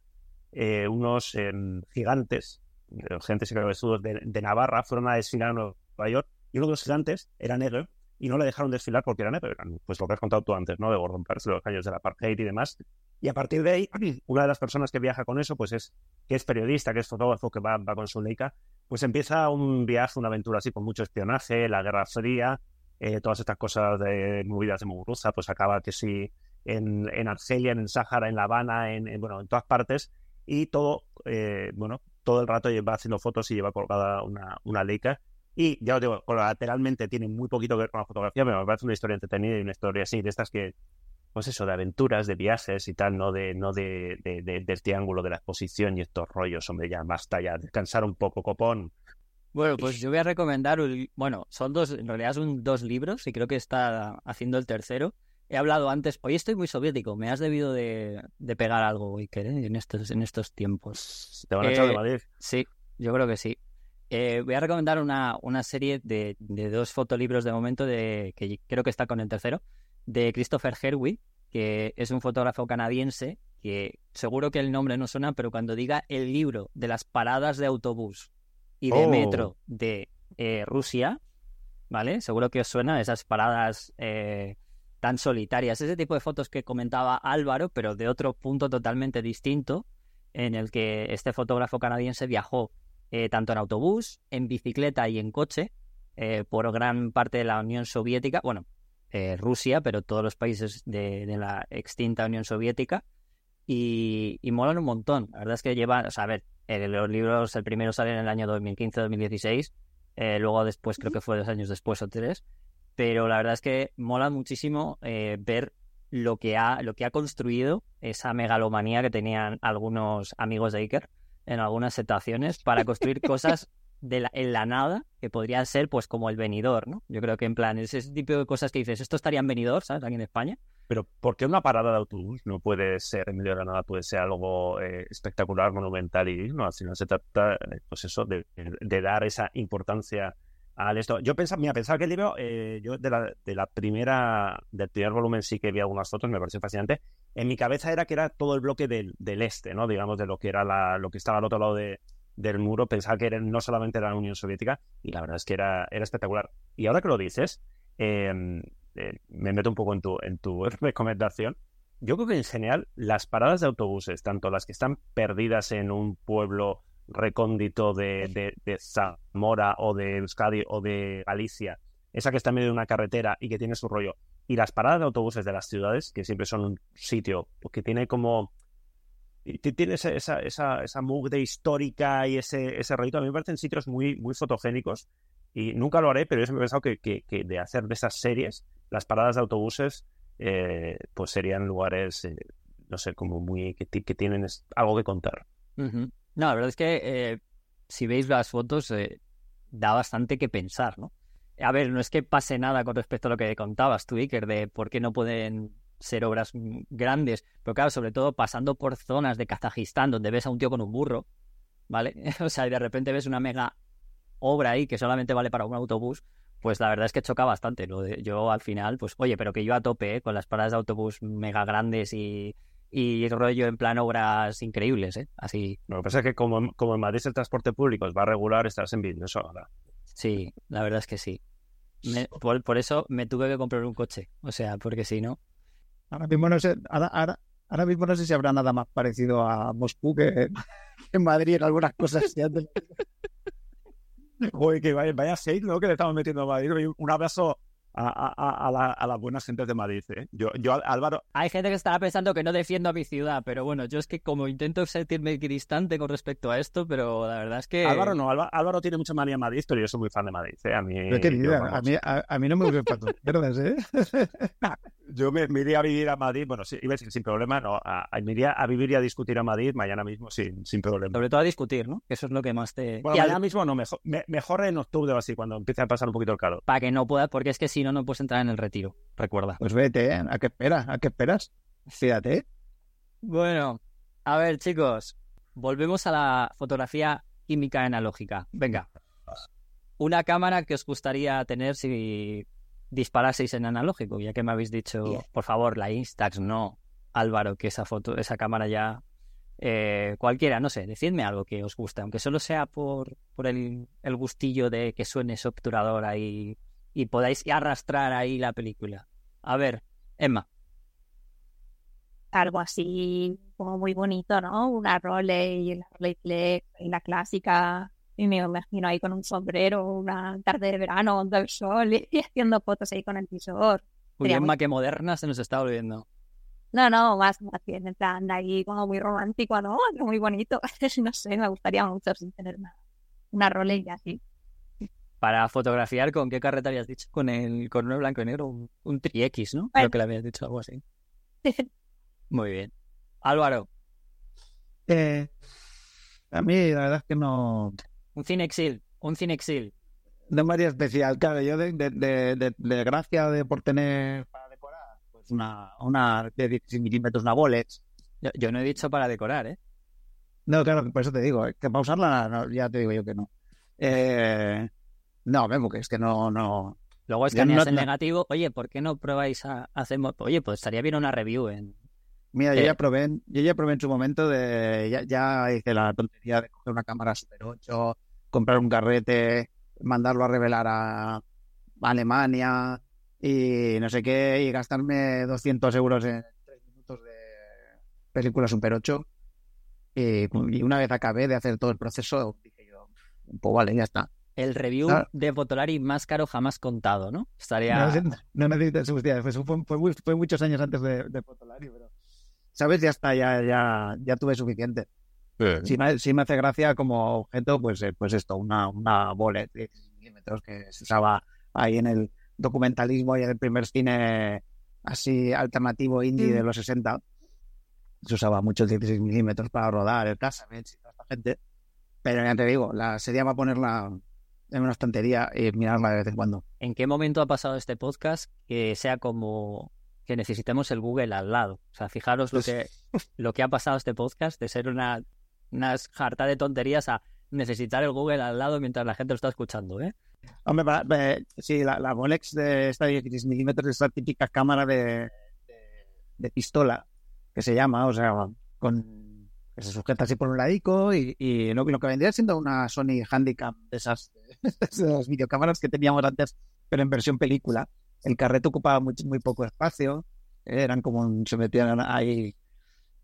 eh, unos em, gigantes, eh, gente cabezudos de, de Navarra, fueron a desfilar a Nueva York y uno de los gigantes era negro y no le dejaron desfilar porque era negro. Eran, pues lo que has contado tú antes, ¿no? De Gordon Parks, de los años del apartheid y demás. Y a partir de ahí, una de las personas que viaja con eso, pues es que es periodista, que es fotógrafo, que va, va con su Leica, pues empieza un viaje, una aventura así con mucho espionaje, la Guerra Fría, eh, todas estas cosas de movidas de Muguruza, pues acaba que sí en, en Argelia, en el Sáhara, en La Habana, en, en, bueno, en todas partes, y todo, eh, bueno, todo el rato va haciendo fotos y lleva colgada una, una Leica. Y ya os digo, colateralmente tiene muy poquito que ver con la fotografía, pero me parece una historia entretenida y una historia así, de estas que, pues eso, de aventuras, de viajes y tal, no de, no de, de, de del triángulo de la exposición y estos rollos, hombre, ya basta ya, descansar un poco, copón. Bueno, pues yo voy a recomendar, un- bueno, son dos, en realidad son dos libros y creo que está haciendo el tercero. He hablado antes, hoy estoy muy soviético, me has debido de, de pegar algo, Iker, ¿eh? en estos, en estos tiempos. Te van a echar de Eh, Madrid. Sí, yo creo que sí. Eh, voy a recomendar una, una serie de, de dos fotolibros de momento, de, que creo que está con el tercero, de Christopher Herwig, que es un fotógrafo canadiense, que seguro que el nombre no suena, pero cuando diga el libro de las paradas de autobús y de Oh. metro de eh, Rusia, ¿vale? Seguro que os suena esas paradas eh, tan solitarias, ese tipo de fotos que comentaba Álvaro, pero de otro punto totalmente distinto, en el que este fotógrafo canadiense viajó eh, tanto en autobús, en bicicleta y en coche eh, por gran parte de la Unión Soviética, bueno, eh, Rusia, pero todos los países de, de la extinta Unión Soviética, y, y molan un montón. La verdad es que llevan, o sea, a ver, los libros, el primero sale en el año 2015-2016, eh, luego después creo que fue dos años después o tres, pero la verdad es que mola muchísimo ver lo que ha lo que ha construido esa megalomanía que tenían algunos amigos de Iker en algunas situaciones para construir cosas de la, en la nada que podrían ser pues como el venidor, ¿no? Yo creo que en plan es ese tipo de cosas que dices, esto estaría en venidor, ¿sabes? Aquí en España. Pero ¿por qué una parada de autobús no puede ser en medio de la nada, puede ser algo eh, espectacular, monumental y digno? Al final se trata, eh, pues eso, de, de dar esa importancia al esto. Yo pensaba, mira, pensaba que el libro, eh, yo de la, de la primera, del primer volumen sí que vi algunas fotos, me pareció fascinante. En mi cabeza era que era todo el bloque del, del este, ¿no? Digamos, de lo que era la, lo que estaba al otro lado de, del muro, pensaba que era, no solamente era la Unión Soviética, y la verdad es que era, era espectacular. Y ahora que lo dices, eh, eh, me meto un poco en tu, en tu recomendación. Yo creo que en general las paradas de autobuses, tanto las que están perdidas en un pueblo recóndito de, de, de Zamora o de Euskadi o de Galicia, esa que está en medio de una carretera y que tiene su rollo, y las paradas de autobuses de las ciudades, que siempre son un sitio que tiene como y tiene esa, esa, esa, esa mugre histórica y ese, ese rollito. A mí me parecen sitios muy, muy fotogénicos y nunca lo haré, pero yo siempre he pensado que, que, que de hacer de esas series, las paradas de autobuses, eh, pues serían lugares, eh, no sé, como muy, que, ti- que tienen algo que contar. Ujú. No, la verdad es que eh, si veis las fotos eh, da bastante que pensar, ¿no? A ver, no es que pase nada con respecto a lo que contabas tú, Iker, de por qué no pueden ser obras grandes, pero claro, sobre todo pasando por zonas de Kazajistán donde ves a un tío con un burro, ¿vale? O sea, y de repente ves una mega obra ahí que solamente vale para un autobús, pues la verdad es que choca bastante. Yo al final, pues oye, pero que yo a tope, ¿eh? con las paradas de autobús mega grandes y, y rollo en plan obras increíbles, ¿eh? Así, Lo que pasa es que como, como en Madrid el transporte público va a regular, estás en eso ahora. Sí, la verdad es que sí. Me- por, por eso me tuve que comprar un coche. O sea, porque si no. Ahora mismo no sé, ahora, ahora, ahora mismo no sé si habrá nada más parecido a Moscú que, que en Madrid en algunas cosas. Ya te- Joder, que vaya, vaya seis, ¿no? Que le estamos metiendo a Madrid. Un abrazo a, a, a, la, a las buenas gentes de Madrid. ¿eh? Yo, yo, Álvaro. Hay gente que estará pensando que no defiendo a mi ciudad, pero bueno, yo es que como intento sentirme distante con respecto a esto, pero la verdad es que. Álvaro no, Álvaro, Álvaro tiene mucha manía en Madrid, pero yo soy muy fan de Madrid. ¿eh? A, mí, yo, yo, a, mí, a, a, mí, no me gusta para tus verdes, ¿eh? yo me, me, iría a vivir a Madrid, bueno, sí, iba a decir sin problema, no, a, me iría a vivir y a discutir a Madrid mañana mismo sin, sin problema. Sobre todo a discutir, ¿no? Eso es lo que más te. Bueno, y mañana mismo no, mejor, me, mejor en octubre o así, cuando empiece a pasar un poquito el calor. Para que no puedas, porque es que si no, no puedes entrar en el retiro, recuerda. Pues vete, ¿eh? ¿A qué esperas? ¿A qué esperas? Fíjate. Bueno, a ver, chicos, volvemos a la fotografía química analógica. Venga. Una cámara que os gustaría tener si disparaseis en analógico, ya que me habéis dicho, yeah. por favor, la Instax, no, Álvaro, que esa foto, esa cámara ya eh, cualquiera, no sé, decidme algo que os guste, aunque solo sea por, por el, el, gustillo de que suene ese obturador ahí y podáis arrastrar ahí la película. A ver, Emma. Algo así como muy bonito, ¿no? Una Roley, la Roley Flex, la clásica. Y me imagino ahí con un sombrero, una tarde de verano, onda el sol y haciendo fotos ahí con el visor. Uy, Emma, muy... que moderna se nos está volviendo. No, no, más, más bien, en plan, ahí como muy romántico, ¿no? Muy bonito. no sé, me gustaría mucho sin tener una, una Roley así. Para fotografiar, ¿con qué carreta habías dicho? Con el con un blanco y negro, un, un tri X, ¿no? Creo que le habías dicho algo así. Muy bien. Álvaro. Eh, a mí, la verdad es que no. Un Cinexil, un Cinexil. De María especial, claro, yo de, de, de, de, gracia de por tener para decorar, pues una, una de 16 milímetros, una Bolex. Yo, yo, no he dicho para decorar, ¿eh? No, claro, por eso te digo, que para usarla, no, ya te digo yo que no. Eh, no, Memo, que es que no, no. Luego escaneas no, el negativo. Oye, ¿por qué no probáis a hacer? Oye, pues estaría bien una review en. Mira, eh... yo ya probé, yo ya probé en su momento de, ya, ya hice la tontería de coger una cámara Super 8, comprar un carrete, mandarlo a revelar a Alemania y no sé qué, y gastarme 200 euros en 3 minutos de película Super 8. Y, y una vez acabé de hacer todo el proceso, dije yo, pues vale, ya está el review ah. de Fotolari más caro jamás contado, ¿no? Estaría... No, no necesitas subsistir, fue, fue, fue, fue, muchos años antes de, de Fotolari, pero... ¿Sabes? Ya está, ya, ya, ya tuve suficiente. Sí. Sí, me, sí me hace gracia como objeto, pues, eh, pues esto, una, una bolet de 16 milímetros que se usaba ahí en el documentalismo y en el primer cine así alternativo indie mm. de los 60. Se usaba mucho el 16 milímetros para rodar el Casablanca y toda esta gente. Pero ya te digo, la sería para ponerla en una estantería y mirarla de vez en cuando. ¿En qué momento ha pasado este podcast que sea como que necesitemos el Google al lado? O sea, fijaros lo que, lo que ha pasado este podcast de ser una, una jarta de tonterías a necesitar el Google al lado mientras la gente lo está escuchando, ¿eh? Hombre, para, sí, la, la Bolex de esta 16 milímetros es la típica cámara de, de, de pistola que se llama, o sea, con que se sujeta así por un ladico y, y lo, lo, que vendría siendo una Sony Handicap de esas, de las videocámaras que teníamos antes, pero en versión película. El carrete ocupaba muy, poco espacio, eran como, se metían ahí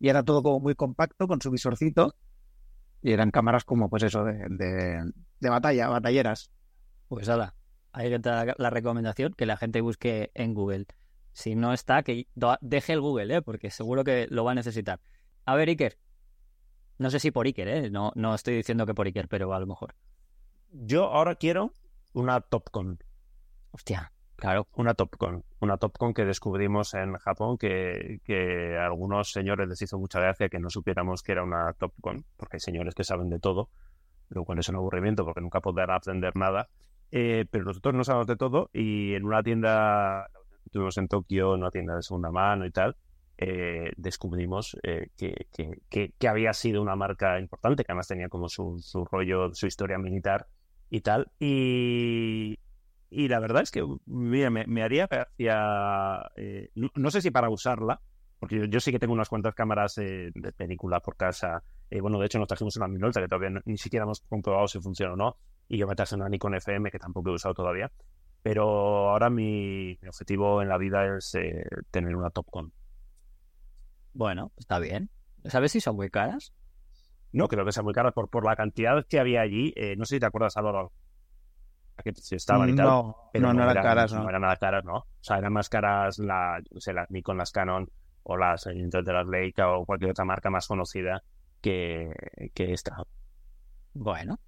y era todo como muy compacto con su visorcito y eran cámaras como pues eso de, de, batalla, batalleras. Pues nada, ahí está la recomendación, que la gente busque en Google. Si no está, que deje el Google, ¿eh? porque seguro que lo va a necesitar. A ver, Iker, no sé si por Iker, ¿eh? No, no estoy diciendo que por Iker, pero a lo mejor. Yo ahora quiero una Topcon. Hostia, claro. Una Topcon. Una Topcon que descubrimos en Japón que, que a algunos señores les hizo mucha gracia que no supiéramos que era una Topcon, porque hay señores que saben de todo, lo cual es un aburrimiento porque nunca podrán aprender nada. Eh, pero nosotros no sabemos de todo y en una tienda, estuvimos en Tokio, en una tienda de segunda mano y tal, eh, descubrimos eh, que, que, que, había sido una marca importante, que además tenía como su, su rollo, su historia militar y tal. Y, y la verdad es que, mira, me, me haría gracia, eh, no, no, sé si para usarla, porque yo, yo, sí que tengo unas cuantas cámaras de película por casa. bueno, de hecho nos trajimos una Minolta que todavía no, ni siquiera hemos comprobado si funciona o no. Y yo me traje una Nikon FM que tampoco he usado todavía. Pero ahora mi, mi objetivo en la vida es tener una Topcon. Bueno, está bien. ¿Sabes si son muy caras? No, creo que sean muy caras por, por la cantidad que había allí. Eh, no sé si te acuerdas, Álvaro. que estaban y tal. No, pero no, no eran caras, no. No eran nada caras, ¿no. O sea, eran más caras la, yo sé, las Nikon, las Canon o las Intel de las Leica o cualquier otra marca más conocida que, que esta. Bueno,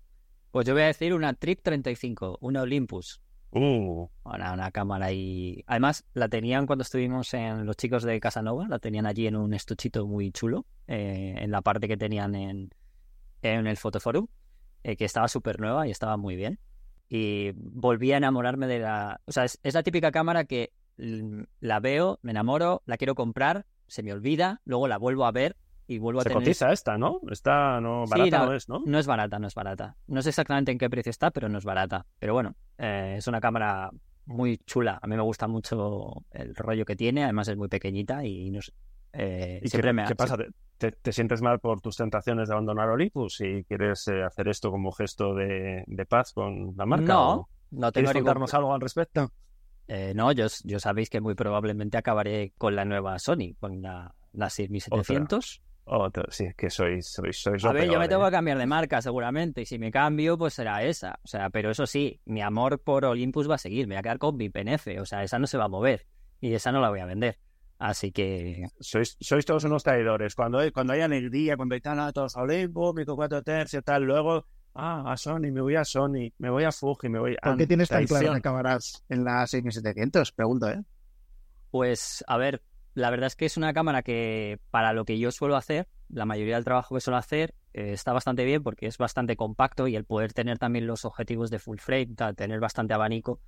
pues yo voy a decir una Trip 35, una Olympus. Uh, Una, una cámara ahí. Además, la tenían cuando estuvimos en los chicos de Casanova, la tenían allí en un estuchito muy chulo, eh, en la parte que tenían en, en el Fotoforum, eh, que estaba súper nueva y estaba muy bien. Y volví a enamorarme de la. O sea, es, es la típica cámara que la veo, me enamoro, la quiero comprar, se me olvida, luego la vuelvo a ver y vuelvo a se tener. cotiza esta, ¿no? Esta no, Sí, barata la- no es, ¿no? No es barata, no es barata. No sé exactamente en qué precio está, pero no es barata. Pero bueno, eh, es una cámara muy chula. A mí me gusta mucho el rollo que tiene. Además es muy pequeñita y no sé, eh, ¿Y siempre qué, me qué pasa? ¿Te, te, te sientes mal por tus tentaciones de abandonar Olympus y quieres eh, hacer esto como gesto de, de paz con la marca? No, o no tengo ¿Quieres contarnos algo al respecto? Eh, no, yo, yo sabéis que muy probablemente acabaré con la nueva Sony, con la, la 6700. Otro, sí, que sois, sois, sois A ver, yo me tengo ¿eh? que cambiar de marca seguramente, y si me cambio, pues será esa. O sea, pero eso sí, mi amor por Olympus va a seguir, me voy a quedar con mi PNF, o sea, esa no se va a mover, y esa no la voy a vender. Así que, Sois, sois todos unos traidores. Cuando hay, cuando hay alegría, cuando hay tal, ah, todos a Olympus, Mico 4 tercios, tal, luego, ah, a Sony, me voy a Sony, me voy a Fuji, me voy a... ¿Por qué tienes tan claro que acabarás en la 6700? Pregunto, ¿eh? pues, a ver, la verdad es que es una cámara que para lo que yo suelo hacer, la mayoría del trabajo que suelo hacer, eh, está bastante bien porque es bastante compacto y el poder tener también los objetivos de full frame, tener bastante abanico,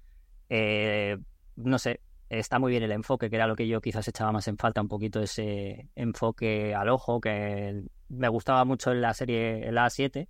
eh, no sé, está muy bien el enfoque, que era lo que yo quizás echaba más en falta, un poquito ese enfoque al ojo, que me gustaba mucho en la serie, la A7.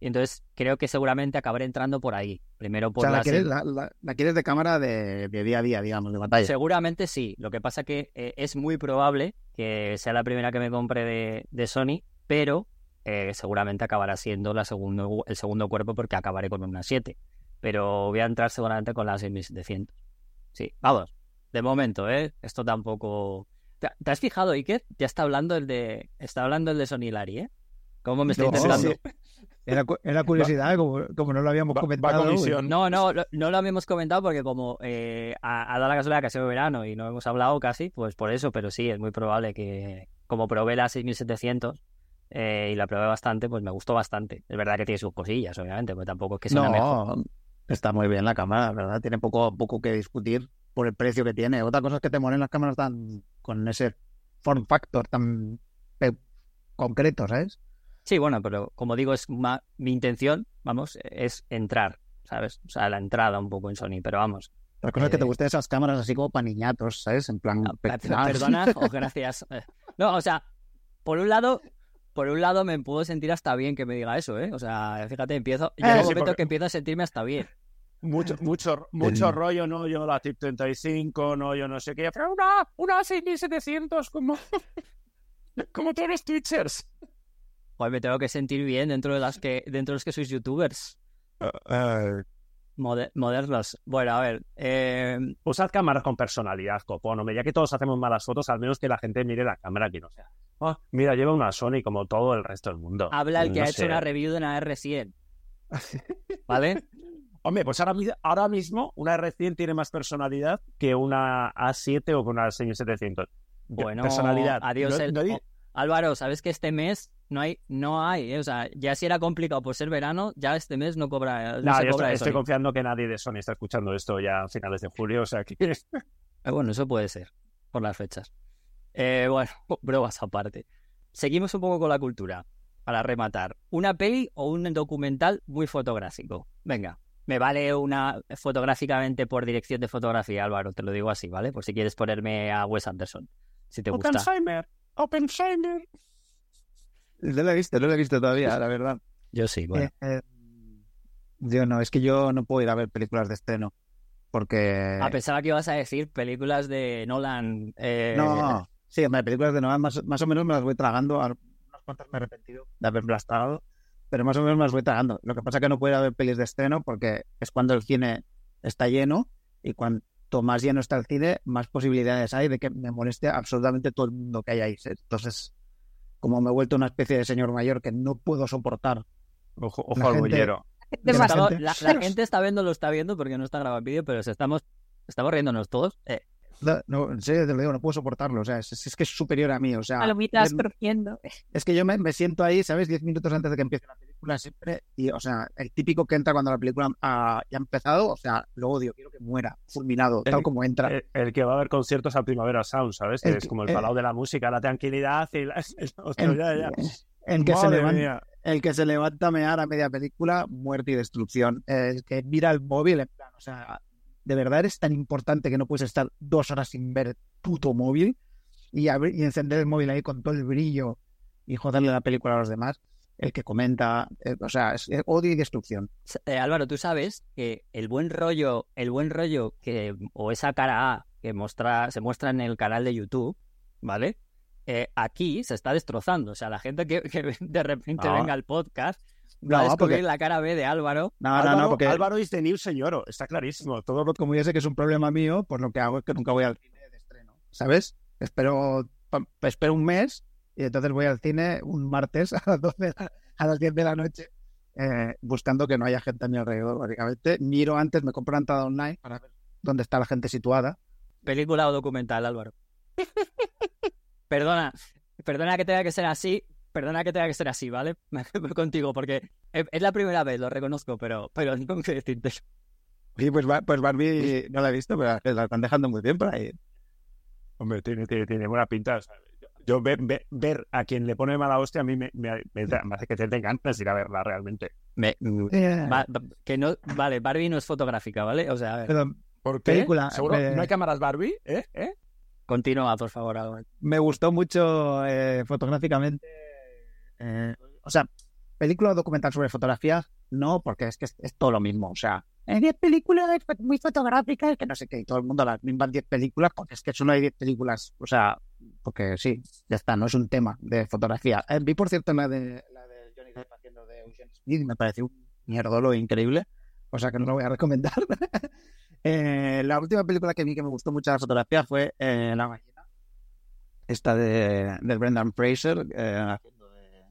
Y entonces creo que seguramente acabaré entrando por ahí. Primero O por sea, la la quieres, la, quieres de cámara de, de día a día, digamos, de batalla. Seguramente sí. Lo que pasa que eh, es muy probable que sea la primera que me compre de, de Sony, pero eh, seguramente acabará siendo la segundo, el segundo cuerpo porque acabaré con una 7. Pero voy a entrar seguramente con la 6700. Sí, vamos. De momento, ¿eh? Esto tampoco... ¿Te, te has fijado, Iker? Ya está hablando el de... Está hablando el de Sony Lari, ¿eh? ¿Cómo me está No, sí. Era, era curiosidad, como, como no lo habíamos Va- comentado. No, no, no lo habíamos comentado porque como eh, ha, ha dado la casualidad que ha sido verano y no hemos hablado casi, pues por eso, pero sí, es muy probable que como probé la 6700 eh, y la probé bastante, pues me gustó bastante. Es verdad que tiene sus cosillas, obviamente, pero tampoco es que sea no, mejor. está muy bien la cámara, la ¿verdad? Tiene poco, poco que discutir por el precio que tiene. Otra cosa es que te molen las cámaras tan con ese form factor tan concreto, ¿sabes? Sí, bueno, pero como digo, es ma- mi intención, vamos, es entrar, ¿sabes? O sea, la entrada un poco en Sony, pero vamos. Otra cosa es que te Eh, gusten esas cámaras así como para niñatos, ¿sabes? En plan... No, pectoral. perdona, o gracias. No, o sea, por un lado, por un lado me puedo sentir hasta bien que me diga eso, ¿eh? O sea, fíjate, empiezo, llega Eh, un sí, momento porque- que empiezo a sentirme hasta bien. Mucho, mucho, mucho rollo, no, yo la Tip 35, no, yo no sé qué, pero una, una 6700 como, como todos los Twitchers. Pues me tengo que sentir bien dentro de las que, dentro de los que sois youtubers mode- modernos. Bueno, a ver, eh, Usad cámaras con personalidad, copón, hombre, ya que todos hacemos malas fotos, al menos que la gente mire la cámara que no sea. "Ah, mira, lleva una Sony como todo el resto del mundo. habla el que No ha hecho una review de una R100. ¿Vale? Hombre, pues ahora, ahora mismo una R100 tiene más personalidad que una A7 o que una 6700. Bueno, personalidad. adiós No- el- no Álvaro, ¿sabes que este mes no hay, no hay, eh? o sea, ya si era complicado por ser verano, ya este mes no cobra, no No, se yo cobra estoy, de estoy confiando que nadie de Sony está escuchando esto ya a finales de julio, o sea que... Eh, Bueno, eso puede ser, por las fechas. Eh, bueno, bromas aparte. Seguimos un poco con la cultura, para rematar. ¿Una peli o un documental muy fotográfico? Venga, me vale una fotográficamente por dirección de fotografía, Álvaro, te lo digo así, ¿vale? Por si quieres ponerme a Wes Anderson, si te gusta. Oppenheimer, Oppenheimer. No lo he visto, no lo he visto todavía, la verdad. Yo sí, bueno. Eh, eh, yo no, es que yo no puedo ir a ver películas de estreno. Porque. Ah, pensaba que ibas a decir películas de Nolan. eh, No, sí, hombre, películas de Nolan más, más o menos me las voy tragando. a- Unas cuantas me he arrepentido de haberlas tragado, pero más o menos me las voy tragando. Lo que pasa es que no puede haber pelis de estreno porque es cuando el cine está lleno y cuanto más lleno está el cine, más posibilidades hay de que me moleste absolutamente todo el mundo que hay ahí. Entonces, como me he vuelto una especie de señor mayor que no puedo soportar Ojo, ojo al bollero. la la, la gente está viendo, lo está viendo porque no está grabado el vídeo, pero estamos, estamos riéndonos todos. Eh, No, no, en serio te lo digo, no puedo soportarlo. O sea, es, es que es superior a mí. O sea, Palomitas es, es que yo me, me siento ahí, ¿sabes? Diez minutos antes de que empiece la película siempre. Y, o sea, el típico que entra cuando la película ha, ya ha empezado, o sea, lo odio. Quiero que muera, fulminado, tal como entra. El, el que va a haber conciertos al Primavera Sound, ¿sabes? El es como el eh, palau de la música, la tranquilidad y la... hostia, el, ya, ya. el que se levanta, el que se levanta a mear a media película, muerte y destrucción. El que mira el móvil, en plan, o sea, de verdad eres tan importante que no puedes estar dos horas sin ver puto móvil y, abrir- y encender el móvil ahí con todo el brillo y joderle la película a los demás. El que comenta, eh, o sea, es odio y destrucción. eh, Álvaro, tú sabes que el buen rollo, el buen rollo que, o esa cara A que muestra, se muestra en el canal de YouTube, ¿vale? Eh, aquí se está destrozando. O sea, la gente que, que de repente Ah. venga al podcast va a No, descubrir porque- la cara B de Álvaro. No, Álvaro, no, no, porque Álvaro is the new señor, está clarísimo. Todo lo... como yo sé que es un problema mío, pues lo que hago es que nunca voy al cine de estreno, ¿sabes? Espero, espero un mes y entonces voy al cine un martes a las 12, de la- a las 10 de la noche, eh, buscando que no haya gente a mi alrededor, básicamente. Miro antes, me compro la entrada online para ver dónde está la gente situada. Película o documental, Álvaro. perdona, perdona que tenga que ser así, perdona que tenga que ser así, ¿vale? Me voy contigo porque es la primera vez, lo reconozco, pero, pero no tengo que decirte. Y pues, pues Barbie no la he visto, pero la están dejando muy bien por ahí. Hombre, tiene, tiene, tiene buena pinta. sea, yo- ver, ver, ver a quien le pone mala hostia a mí me, me, me- me hace que te den ganas de ir a verla realmente. Va- va- que no, vale, Barbie no es fotográfica, ¿vale? O sea, a ver, pero ¿Por qué? Película, ¿Seguro? eh, ¿No hay cámaras Barbie? ¿Eh? ¿Eh? continúa, por favor, Álvaro. me gustó mucho eh, fotográficamente. eh, o sea, película documental sobre fotografía, no, porque es que es, es todo lo mismo. O sea, hay 10 películas muy fotográficas, que no sé qué, y todo el mundo las mismas 10 películas, porque es que solo hay 10 películas. O sea, porque sí, ya está, no es un tema de fotografía. Eh, vi, por cierto, la de, la de Johnny Depp haciendo de Eugene Smith y me pareció un mierdolo increíble. O sea, que no lo voy a recomendar. Eh, la última película que vi que me gustó mucho la fotografía fue eh, La ballena. Esta de, de Brendan Fraser, eh, haciendo de,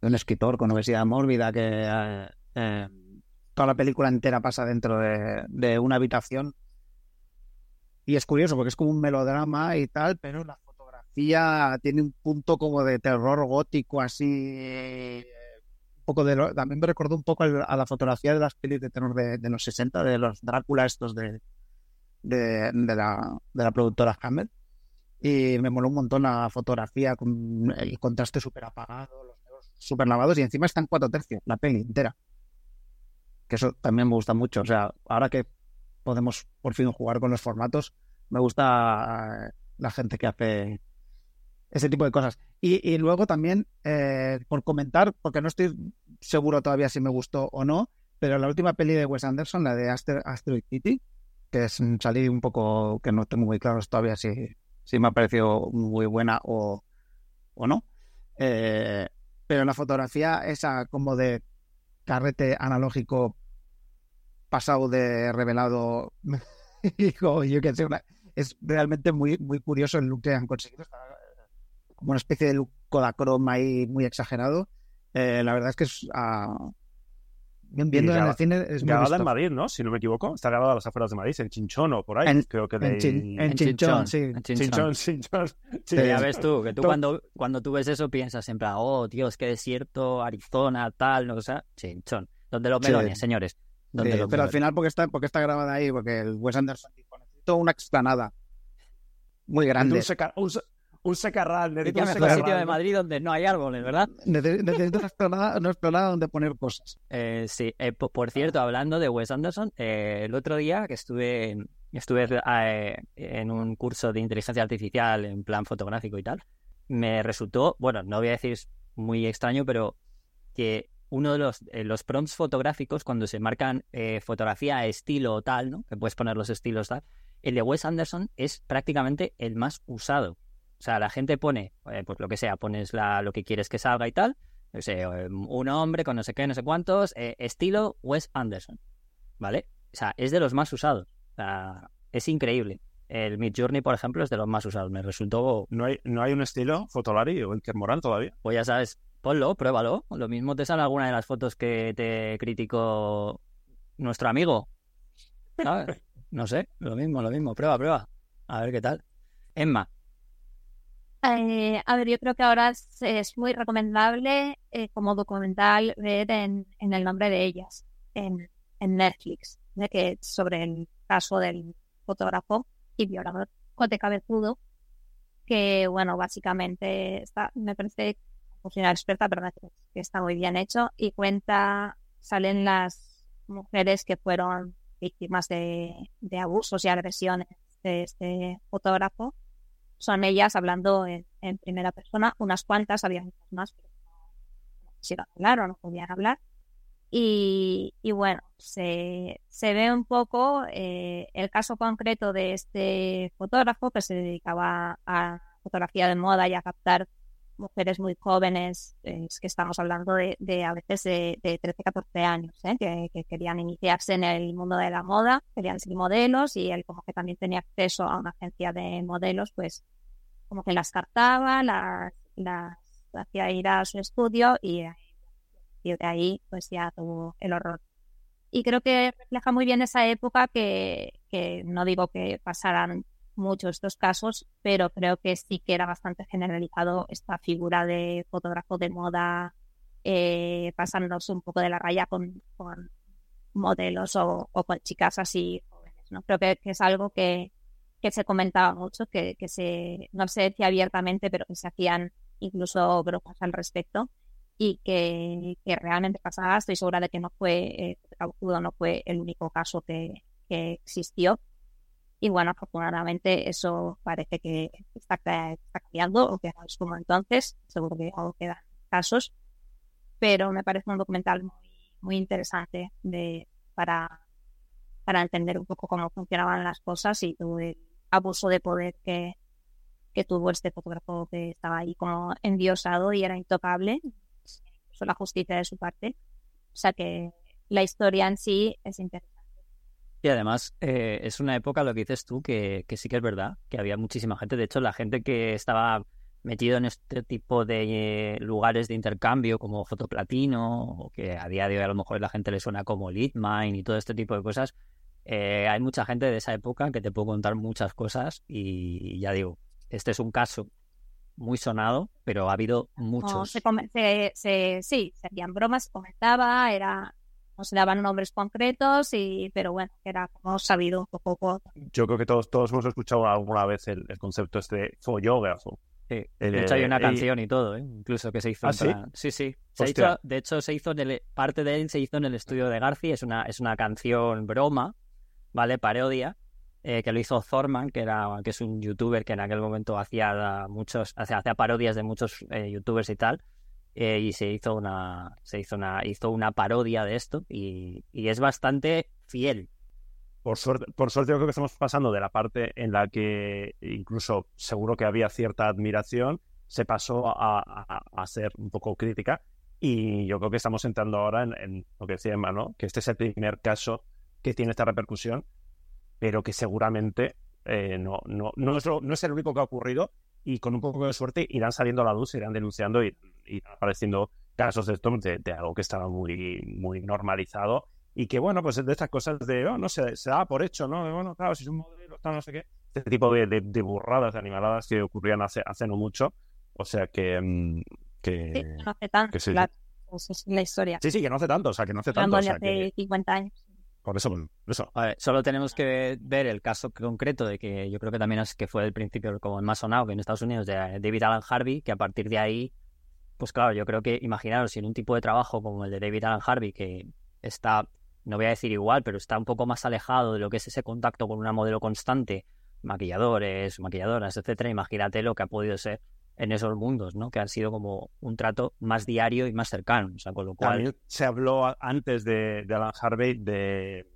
de un escritor con obesidad mórbida que eh, eh, toda la película entera pasa dentro de, una habitación. Y es curioso porque es como un melodrama y tal, pero la fotografía tiene un punto como de terror gótico así. eh, poco de también me recordó un poco a la fotografía de las pelis de terror de, los 60, de los Drácula estos de, de, la, de la productora Hammer. Y me moló un montón la fotografía con el contraste súper apagado, los negros súper lavados y encima está en cuatro tercios, la peli entera. Que eso también me gusta mucho. O sea, ahora que podemos por fin jugar con los formatos, me gusta eh, la gente que hace ese tipo de cosas. Y, luego también, eh, por comentar, porque no estoy seguro todavía si me gustó o no, pero la última peli de Wes Anderson, la de Aster- Asteroid City, que es salí un poco, que no tengo muy claro todavía si, si me ha parecido muy buena o, o no. Eh, pero la fotografía esa como de carrete analógico pasado de revelado, digo, yo qué sé, una- es realmente muy, muy curioso el look que han conseguido. Está como una especie de look Kodachrome ahí muy exagerado. Eh, la verdad es que es bien viendo en el cine es muy Grabada en. Madrid, ¿no? Si no me equivoco. Está grabada a las afueras de Madrid, en Chinchón o por ahí. En- Creo que en de... Chin- en En Chinchón, sí. en Chinchón. Chinchón, Chinchón. Sí, Sí, ya ves tú, que tú cuando, cuando tú ves eso piensas en plan, oh, Dios, qué desierto, Arizona, tal, no o sea, chinchón. Donde los Sí. melones, señores. Donde Sí, los pero al final, porque está, porque está grabada ahí? Porque el Wes Anderson dijo, necesito una explanada muy grande. Un, seca- un, un secarral. ¿Y necesito un secarral, sitio de. Madrid donde no hay árboles, verdad? Nece- Necesito una explanada, una explanada donde poner cosas. Eh, sí, Eh, po- por cierto, hablando de Wes Anderson, eh, el otro día que estuve, en- estuve eh, en un curso de inteligencia artificial en plan fotográfico y tal, me resultó, bueno, no voy a decir muy extraño, pero que uno de los, eh, los prompts fotográficos, cuando se marcan eh, fotografía estilo o tal, ¿no? Que puedes poner los estilos tal, el de Wes Anderson es prácticamente el más usado. O sea, la gente pone, eh, pues lo que sea, pones la, lo que quieres que salga y tal, no sé, eh, un hombre con no sé qué, no sé cuántos, eh, estilo Wes Anderson, ¿vale? O sea, es de los más usados. O sea, es increíble. El Mid Journey, por ejemplo, es de los más usados. Me resultó, ¿No hay, ¿No hay un estilo Fotolari o Morán todavía? pues ya sabes, ponlo, pruébalo. Lo mismo te sale alguna de las fotos que te criticó nuestro amigo. ¿Sabes? No sé, lo mismo, lo mismo. Prueba, prueba. A ver qué tal. Emma. Eh, a ver, yo creo que ahora es, muy recomendable eh, como documental ver en, el nombre de ellas, en, Netflix, de que sobre el caso del fotógrafo y violador Cote Cabezudo, que bueno, básicamente está, me parece, una experta, pero que está muy bien hecho y cuenta, salen las mujeres que fueron víctimas de abusos y agresiones de este fotógrafo son ellas hablando en, en, primera persona, unas cuantas, había muchas más, pero no, quisieron hablar o no podían hablar. Y, y bueno, se, se, ve un poco eh, el caso concreto de este fotógrafo que se dedicaba a fotografía de moda y a captar mujeres muy jóvenes, eh, es que estamos hablando de, a veces de, de 13, 14 años, ¿eh? que, que, querían iniciarse en el mundo de la moda, querían ser modelos y él como que también tenía acceso a una agencia de modelos, pues como que las captaba, las, las hacía ir a su estudio y, y de ahí pues ya tuvo el horror. Y creo que refleja muy bien esa época que, que no digo que pasaran mucho estos casos, pero creo que sí que era bastante generalizado esta figura de fotógrafo de moda eh, pasándose un poco de la raya con, modelos o, con chicas así jóvenes. ¿no? Creo que, que es algo que, que, se comentaba mucho, que, que se, no se decía abiertamente, pero que se hacían incluso bromas al respecto y que, que realmente pasaba. Estoy segura de que no fue, eh, no fue el único caso que, que existió y bueno, afortunadamente eso parece que está, cambiando o que es como entonces. Seguro que aún quedan casos. Pero me parece un documental muy, muy interesante de, para, para entender un poco cómo funcionaban las cosas y todo el abuso de poder que, que tuvo este fotógrafo que estaba ahí como endiosado y era intocable. Incluso la justicia de su parte. O sea que la historia en sí es interesante. Y además eh, es una época, lo que dices tú, que, que, sí que es verdad, que había muchísima gente. De hecho, la gente que estaba metido en este tipo de eh, lugares de intercambio como Fotoplatino, o que a día de hoy a lo mejor la gente le suena como Leadmine y todo este tipo de cosas, eh, hay mucha gente de esa época que te puedo contar muchas cosas y, y ya digo, este es un caso muy sonado, pero ha habido muchos. No, se, se, se, sí, se hacían bromas, comentaba, era no se daban nombres concretos, y, pero bueno, era como sabido un poco. Yo creo que todos, todos hemos escuchado alguna vez el, el concepto este de follógrafo. Sí. De hecho, hay una canción y, y todo, ¿eh? incluso que se hizo. ¿Ah, sí? Para... sí, sí. Se hizo, de hecho, se hizo en el, parte de él se hizo en el estudio de Garci. Es una, es una canción broma, ¿vale? Parodia, eh, que lo hizo Thorman, que, era, que es un youtuber que en aquel momento hacía muchos, hacía, hacía parodias de muchos eh, youtubers y tal. Eh, y se hizo una se hizo una hizo una parodia de esto y, y, es bastante fiel por suerte por suerte yo creo que estamos pasando de la parte en la que incluso seguro que había cierta admiración se pasó a, a, a ser un poco crítica y yo creo que estamos entrando ahora en, en lo que decía Emma, ¿no? que este es el primer caso que tiene esta repercusión pero que seguramente eh, no, no, no, es lo, no es el único que ha ocurrido y con un poco de suerte irán saliendo a la luz, irán denunciando y, irán apareciendo casos de esto, de, de, algo que estaba muy, muy normalizado y que, bueno, pues de estas cosas de, oh, no sé, se da por hecho, ¿no? De, bueno, claro, si es un modelo, tal, no sé qué. Este tipo de, de, de burradas, de animaladas que ocurrían hace, hace no mucho. O sea que... mm, que sí, no hace tanto, que sí, claro. Esa es la historia. Sí, sí, que no hace tanto, o sea, que no hace tanto. O sea, hace que... 50 años. Por eso, por eso. A ver, solo tenemos que ver el caso concreto de que yo creo que también es que fue el principio como el más sonado que en Estados Unidos de David Alan Harvey, que a partir de ahí, pues claro, yo creo que imaginaros si en un tipo de trabajo como el de David Alan Harvey, que está, no voy a decir igual, pero está un poco más alejado de lo que es ese contacto con una modelo constante, maquilladores, maquilladoras, etcétera, imagínate lo que ha podido ser en esos mundos, ¿no? Que han sido como un trato más diario y más cercano. O sea, con lo cual. También se habló antes de, de Alan Harvey de.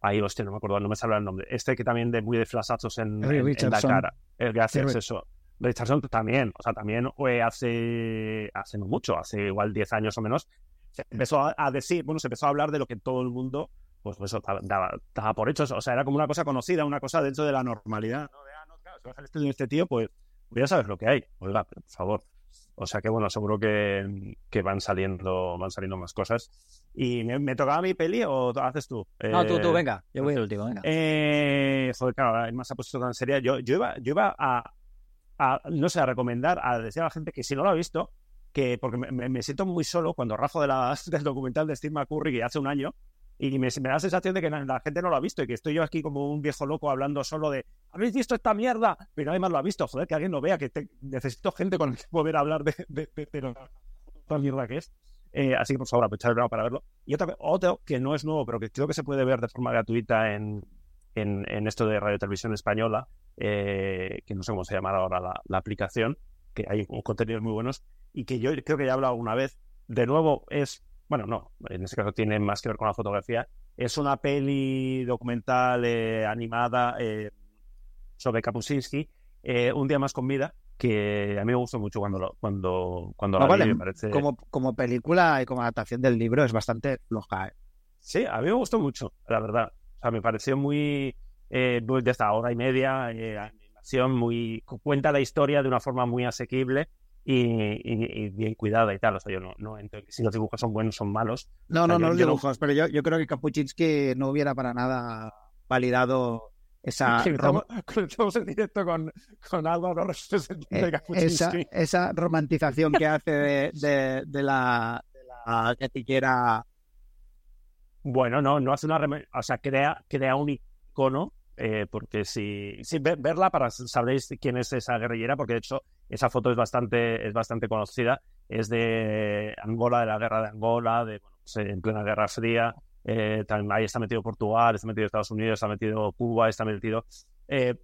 Ahí, hostia, no me acuerdo, no me sale el nombre. Este que también de muy de en, en, en, la cara. El gracias, sí, eso. Richardson también, o sea, también hace, hace no mucho, hace igual 10 años o menos, se empezó a, a, decir, bueno, se empezó a hablar de lo que todo el mundo, pues eso, daba, daba por hecho, o sea, era como una cosa conocida, una cosa dentro de la normalidad, ¿no? De, ah, no, claro, si vas al estudio de este tío, pues ya sabes lo que hay. Oiga, por favor, O sea que bueno, seguro que, que van saliendo van saliendo más cosas. ¿Y me, tocaba mi peli o haces tú? No, tú, tú, eh, venga. Yo voy el último, venga. Eh, joder, claro, además ha puesto tan seria. Yo, yo iba, yo iba a, a, no sé, a recomendar, a decir a la gente que si no lo ha visto, que porque me, siento muy solo cuando rajo de la, del documental de Steve McCurry que hace un año, y me, da la sensación de que la, gente no lo ha visto y que estoy yo aquí como un viejo loco hablando solo de ¿habéis visto esta mierda? Pero nadie más lo ha visto, joder, que alguien lo vea, que necesito gente con la que poder hablar de, de, la mierda que es. Eh, así que por favor, aprovechar el verano para verlo. Y otra, otro que no es nuevo, pero que creo que se puede ver de forma gratuita en, en, esto de Radio Televisión Española, eh, que no sé cómo se llamará ahora la, la, aplicación, que hay contenidos muy buenos y que yo creo que ya he hablado alguna vez. De nuevo, es bueno, no, en este caso tiene más que ver con la fotografía. Es una peli documental eh, animada eh, sobre Kapuscinski, eh, Un día más con vida, que a mí me gustó mucho cuando lo, cuando, cuando la vi, me parece... Como, como película y como adaptación del libro es bastante floja. Sí, a mí me gustó mucho, la verdad. O sea, me pareció muy... de esta hora y media, animación, muy... cuenta la historia de una forma muy asequible y, bien cuidada y tal. O sea, yo no, no si los dibujos son buenos, son malos. No, no, no los dibujos, pero yo, yo creo que Kapuczynski no hubiera para nada validado esa, estamos en directo con, con Álvaro eh, esa, esa romantización que hace de, de, de la, de la. Bueno, no, no hace una. O sea, crea, crea un icono eh, porque si, si verla para sabréis quién es esa guerrillera, porque de hecho esa foto es bastante, es bastante conocida, es de Angola, de la guerra de Angola, de, bueno, pues, en plena Guerra Fría, eh, ahí está metido Portugal, está metido Estados Unidos, está metido Cuba, está metido... Eh,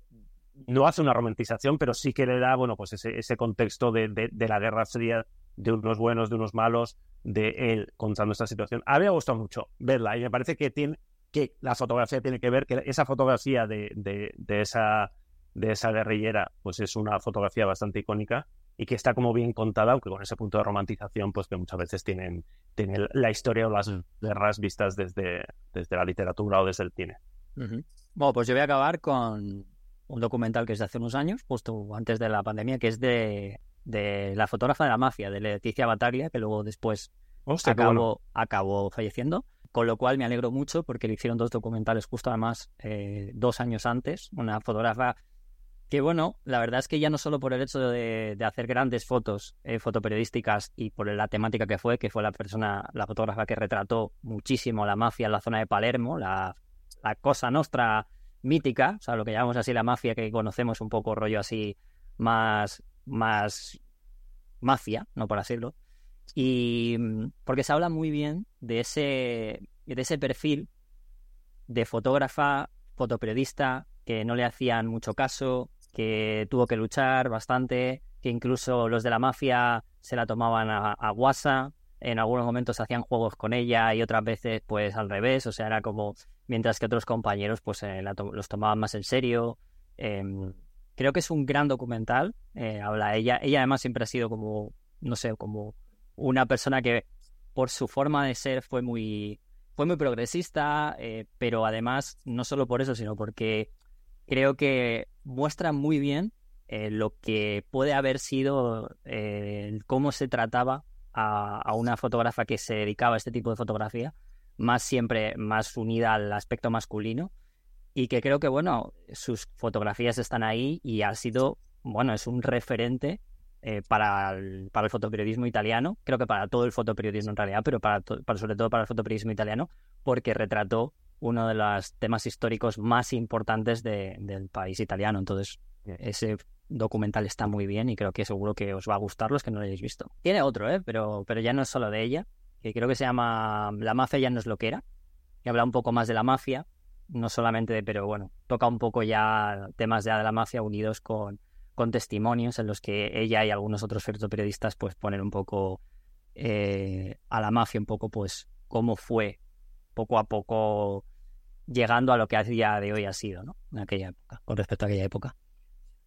no hace una romantización, pero sí que le da, bueno, pues ese, ese contexto de, la Guerra Fría, de unos buenos, de unos malos, de él contando esta situación. A mí me gustado mucho verla y me parece que tiene, que la fotografía tiene que ver, que esa fotografía de, de, esa, de esa guerrillera, pues es una fotografía bastante icónica y que está como bien contada, aunque con ese punto de romantización, pues que muchas veces tienen, tienen la historia o las guerras vistas desde, desde la literatura o desde el cine. Bueno, pues yo voy a acabar con un documental que es de hace unos años, justo antes de la pandemia, que es de, de la fotógrafa de la mafia, de Leticia Bataria, que luego después acabó, acabó falleciendo. Con lo cual me alegro mucho porque le hicieron dos documentales justo además eh, dos años antes. Una fotógrafa que, bueno, la verdad es que ya no solo por el hecho de, hacer grandes fotos eh, fotoperiodísticas y por la temática que fue, que fue la persona, la fotógrafa que retrató muchísimo la mafia en la zona de Palermo, la, la cosa nostra mítica, o sea, lo que llamamos así la mafia que conocemos un poco rollo así más, más mafia, no por decirlo. Y mm, porque se habla muy bien de ese, de ese perfil de fotógrafa, fotoperiodista, que no le hacían mucho caso, que tuvo que luchar bastante, que incluso los de la mafia se la tomaban a, guasa, en algunos momentos hacían juegos con ella y otras veces pues al revés, o sea, era como, mientras que otros compañeros pues eh, los tomaban más en serio. Em, creo que es un gran documental, eh, habla ella, ella además siempre ha sido como, no sé, como una persona que por su forma de ser fue muy, fue muy progresista, eh, pero además no solo por eso, sino porque creo que muestra muy bien eh, lo que puede haber sido cómo se trataba a, a, una fotógrafa que se dedicaba a este tipo de fotografía, más siempre más unida al aspecto masculino, y que creo que, bueno, sus fotografías están ahí y ha sido, bueno, es un referente eh, para, el, para el fotoperiodismo italiano, creo que para todo el fotoperiodismo en realidad, pero para, para sobre todo para el fotoperiodismo italiano, porque retrató uno de los temas históricos más importantes del país italiano. Entonces, ese documental está muy bien y creo que seguro que os va a gustar los que no lo hayáis visto. Tiene otro, ¿eh? pero, pero ya no es solo de ella, que creo que se llama La mafia ya no es lo que era, que habla un poco más de la mafia, no solamente de, pero bueno, toca un poco ya temas ya de la mafia unidos con, con testimonios en los que ella y algunos otros periodistas pues ponen un poco eh, a la mafia un poco pues cómo fue poco a poco llegando a lo que a día de hoy ha sido, ¿no? En aquella época, con respecto a aquella época.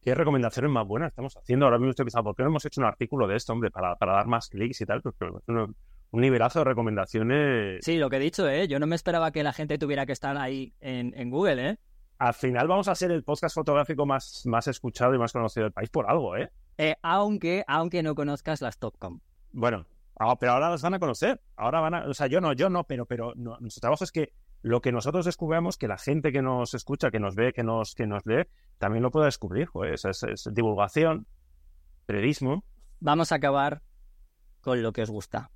¿Qué recomendaciones más buenas estamos haciendo? Ahora mismo estoy pensando, ¿por qué no hemos hecho un artículo de esto, hombre, para, para dar más clics y tal? Porque un, un nivelazo de recomendaciones. Sí, lo que he dicho, ¿eh? Yo no me esperaba que la gente tuviera que estar ahí en, en Google, ¿eh? al final vamos a ser el podcast fotográfico más, más escuchado y más conocido del país por algo, ¿eh? Eh, aunque, aunque no conozcas las Topcom. Bueno, ah, pero ahora las van a conocer. Ahora van a, o sea, yo no, yo no, pero, pero no, nuestro trabajo es que lo que nosotros descubramos, que la gente que nos escucha, que nos ve, que nos, que nos lee, también lo pueda descubrir. Pues es, es divulgación, periodismo. Vamos a acabar con lo que os gusta.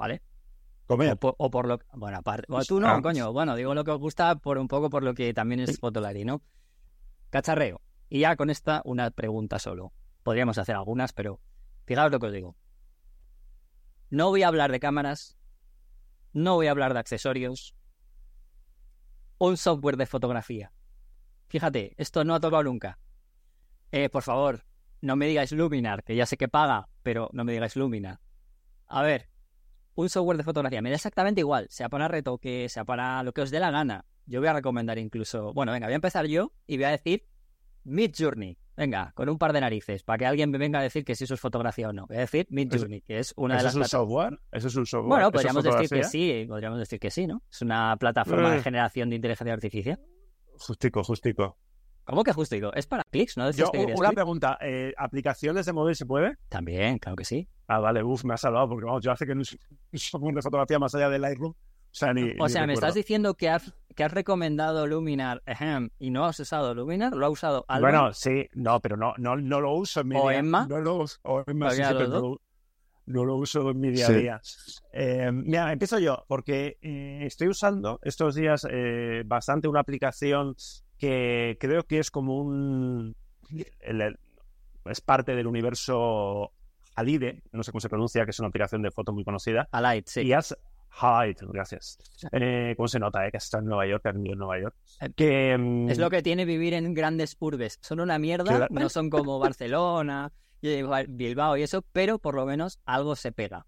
¿Vale? Comer. O por, o por lo Bueno, aparte. Bueno, tú no, Ah. coño. Bueno, digo lo que os gusta por un poco por lo que también es Fotolari, ¿no? Cacharreo. Y ya con esta, una pregunta solo. Podríamos hacer algunas, pero fijaos lo que os digo. No voy a hablar de cámaras. No voy a hablar de accesorios. Un software de fotografía. Fíjate, esto no ha tocado nunca. Eh, por favor, no me digáis Luminar, que ya sé que paga, pero no me digáis Luminar. A ver, un software de fotografía. Me da exactamente igual, sea para retoque, sea para lo que os dé la gana. Yo voy a recomendar incluso. Bueno, venga, voy a empezar yo y voy a decir Mid Journey. Venga, con un par de narices, para que alguien me venga a decir que si eso es fotografía o no. Voy a decir Mid Journey, que es una de ¿Eso las es un software? ¿Eso es un software? Bueno, ¿Eso es podríamos decir que sí, podríamos decir que sí, ¿no? Es una plataforma de Eh. generación de inteligencia artificial. Justico, justico. ¿Cómo que justo digo? Es para clics, ¿no? Yo, una pregunta. eh, ¿Aplicaciones de móvil se puede? También, claro que sí. Ah, vale, uff, me ha salvado porque vamos, yo hace que no es un software de fotografía más allá del Lightroom. O sea, ni. O ni sea, me estás diciendo que has, que has recomendado Luminar ejem, y no has usado Luminar, lo ha usado Alba. Bueno, sí, no, pero no, no, no lo uso en mi ¿O día. Emma? No lo uso, o Emma, sí, pero no, lo- no lo uso en mi día a día. Eh, mira, empiezo yo, porque eh, estoy usando estos días eh, bastante una aplicación que creo que es como un... el- es parte del universo Halide, no sé cómo se pronuncia, que es una aplicación de foto muy conocida. Alight, sí. Y has... Halide, gracias. Eh, ¿Cómo se nota, eh? Que está en Nueva York, que en Nueva York. Eh, Que, mm, Es lo que tiene vivir en grandes urbes. Son una mierda, no son como Barcelona, Bilbao y eso, pero por lo menos algo se pega.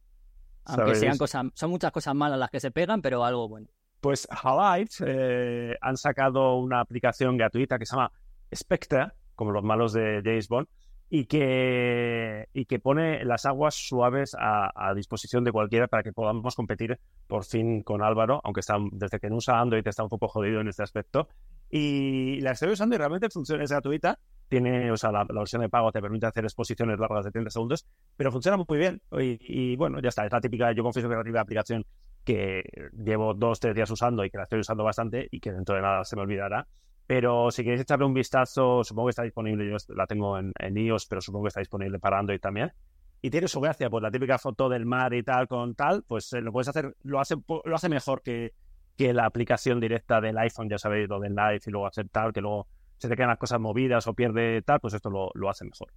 Aunque ¿Sabéis? sean cosas, son muchas cosas malas las que se pegan, pero algo bueno. Pues Halide eh, han sacado una aplicación gratuita que se llama Spectre, como los malos de James Bond, y que, y que pone las aguas suaves a, a disposición de cualquiera para que podamos competir por fin con Álvaro, aunque está, desde que no usa Android está un poco jodido en este aspecto. Y la estoy usando y realmente funciona, es gratuita. Tiene, o sea, la, la versión de pago te permite hacer exposiciones largas de 30 segundos, pero funciona muy bien. Y, y bueno, ya está, es la típica, yo confieso que es la típica aplicación que llevo dos, tres días usando y que la estoy usando bastante y que dentro de nada se me olvidará. Pero si queréis echarle un vistazo, supongo que está disponible, yo la tengo en, en iOS, pero supongo que está disponible para Android también. Y tiene su gracia, pues la típica foto del mar y tal con tal, pues eh, lo puedes hacer, lo hace, lo hace mejor que, que la aplicación directa del iPhone, ya sabéis, lo del Live y luego hacer tal, que luego se te quedan las cosas movidas o pierde tal, pues esto lo, lo hace mejor.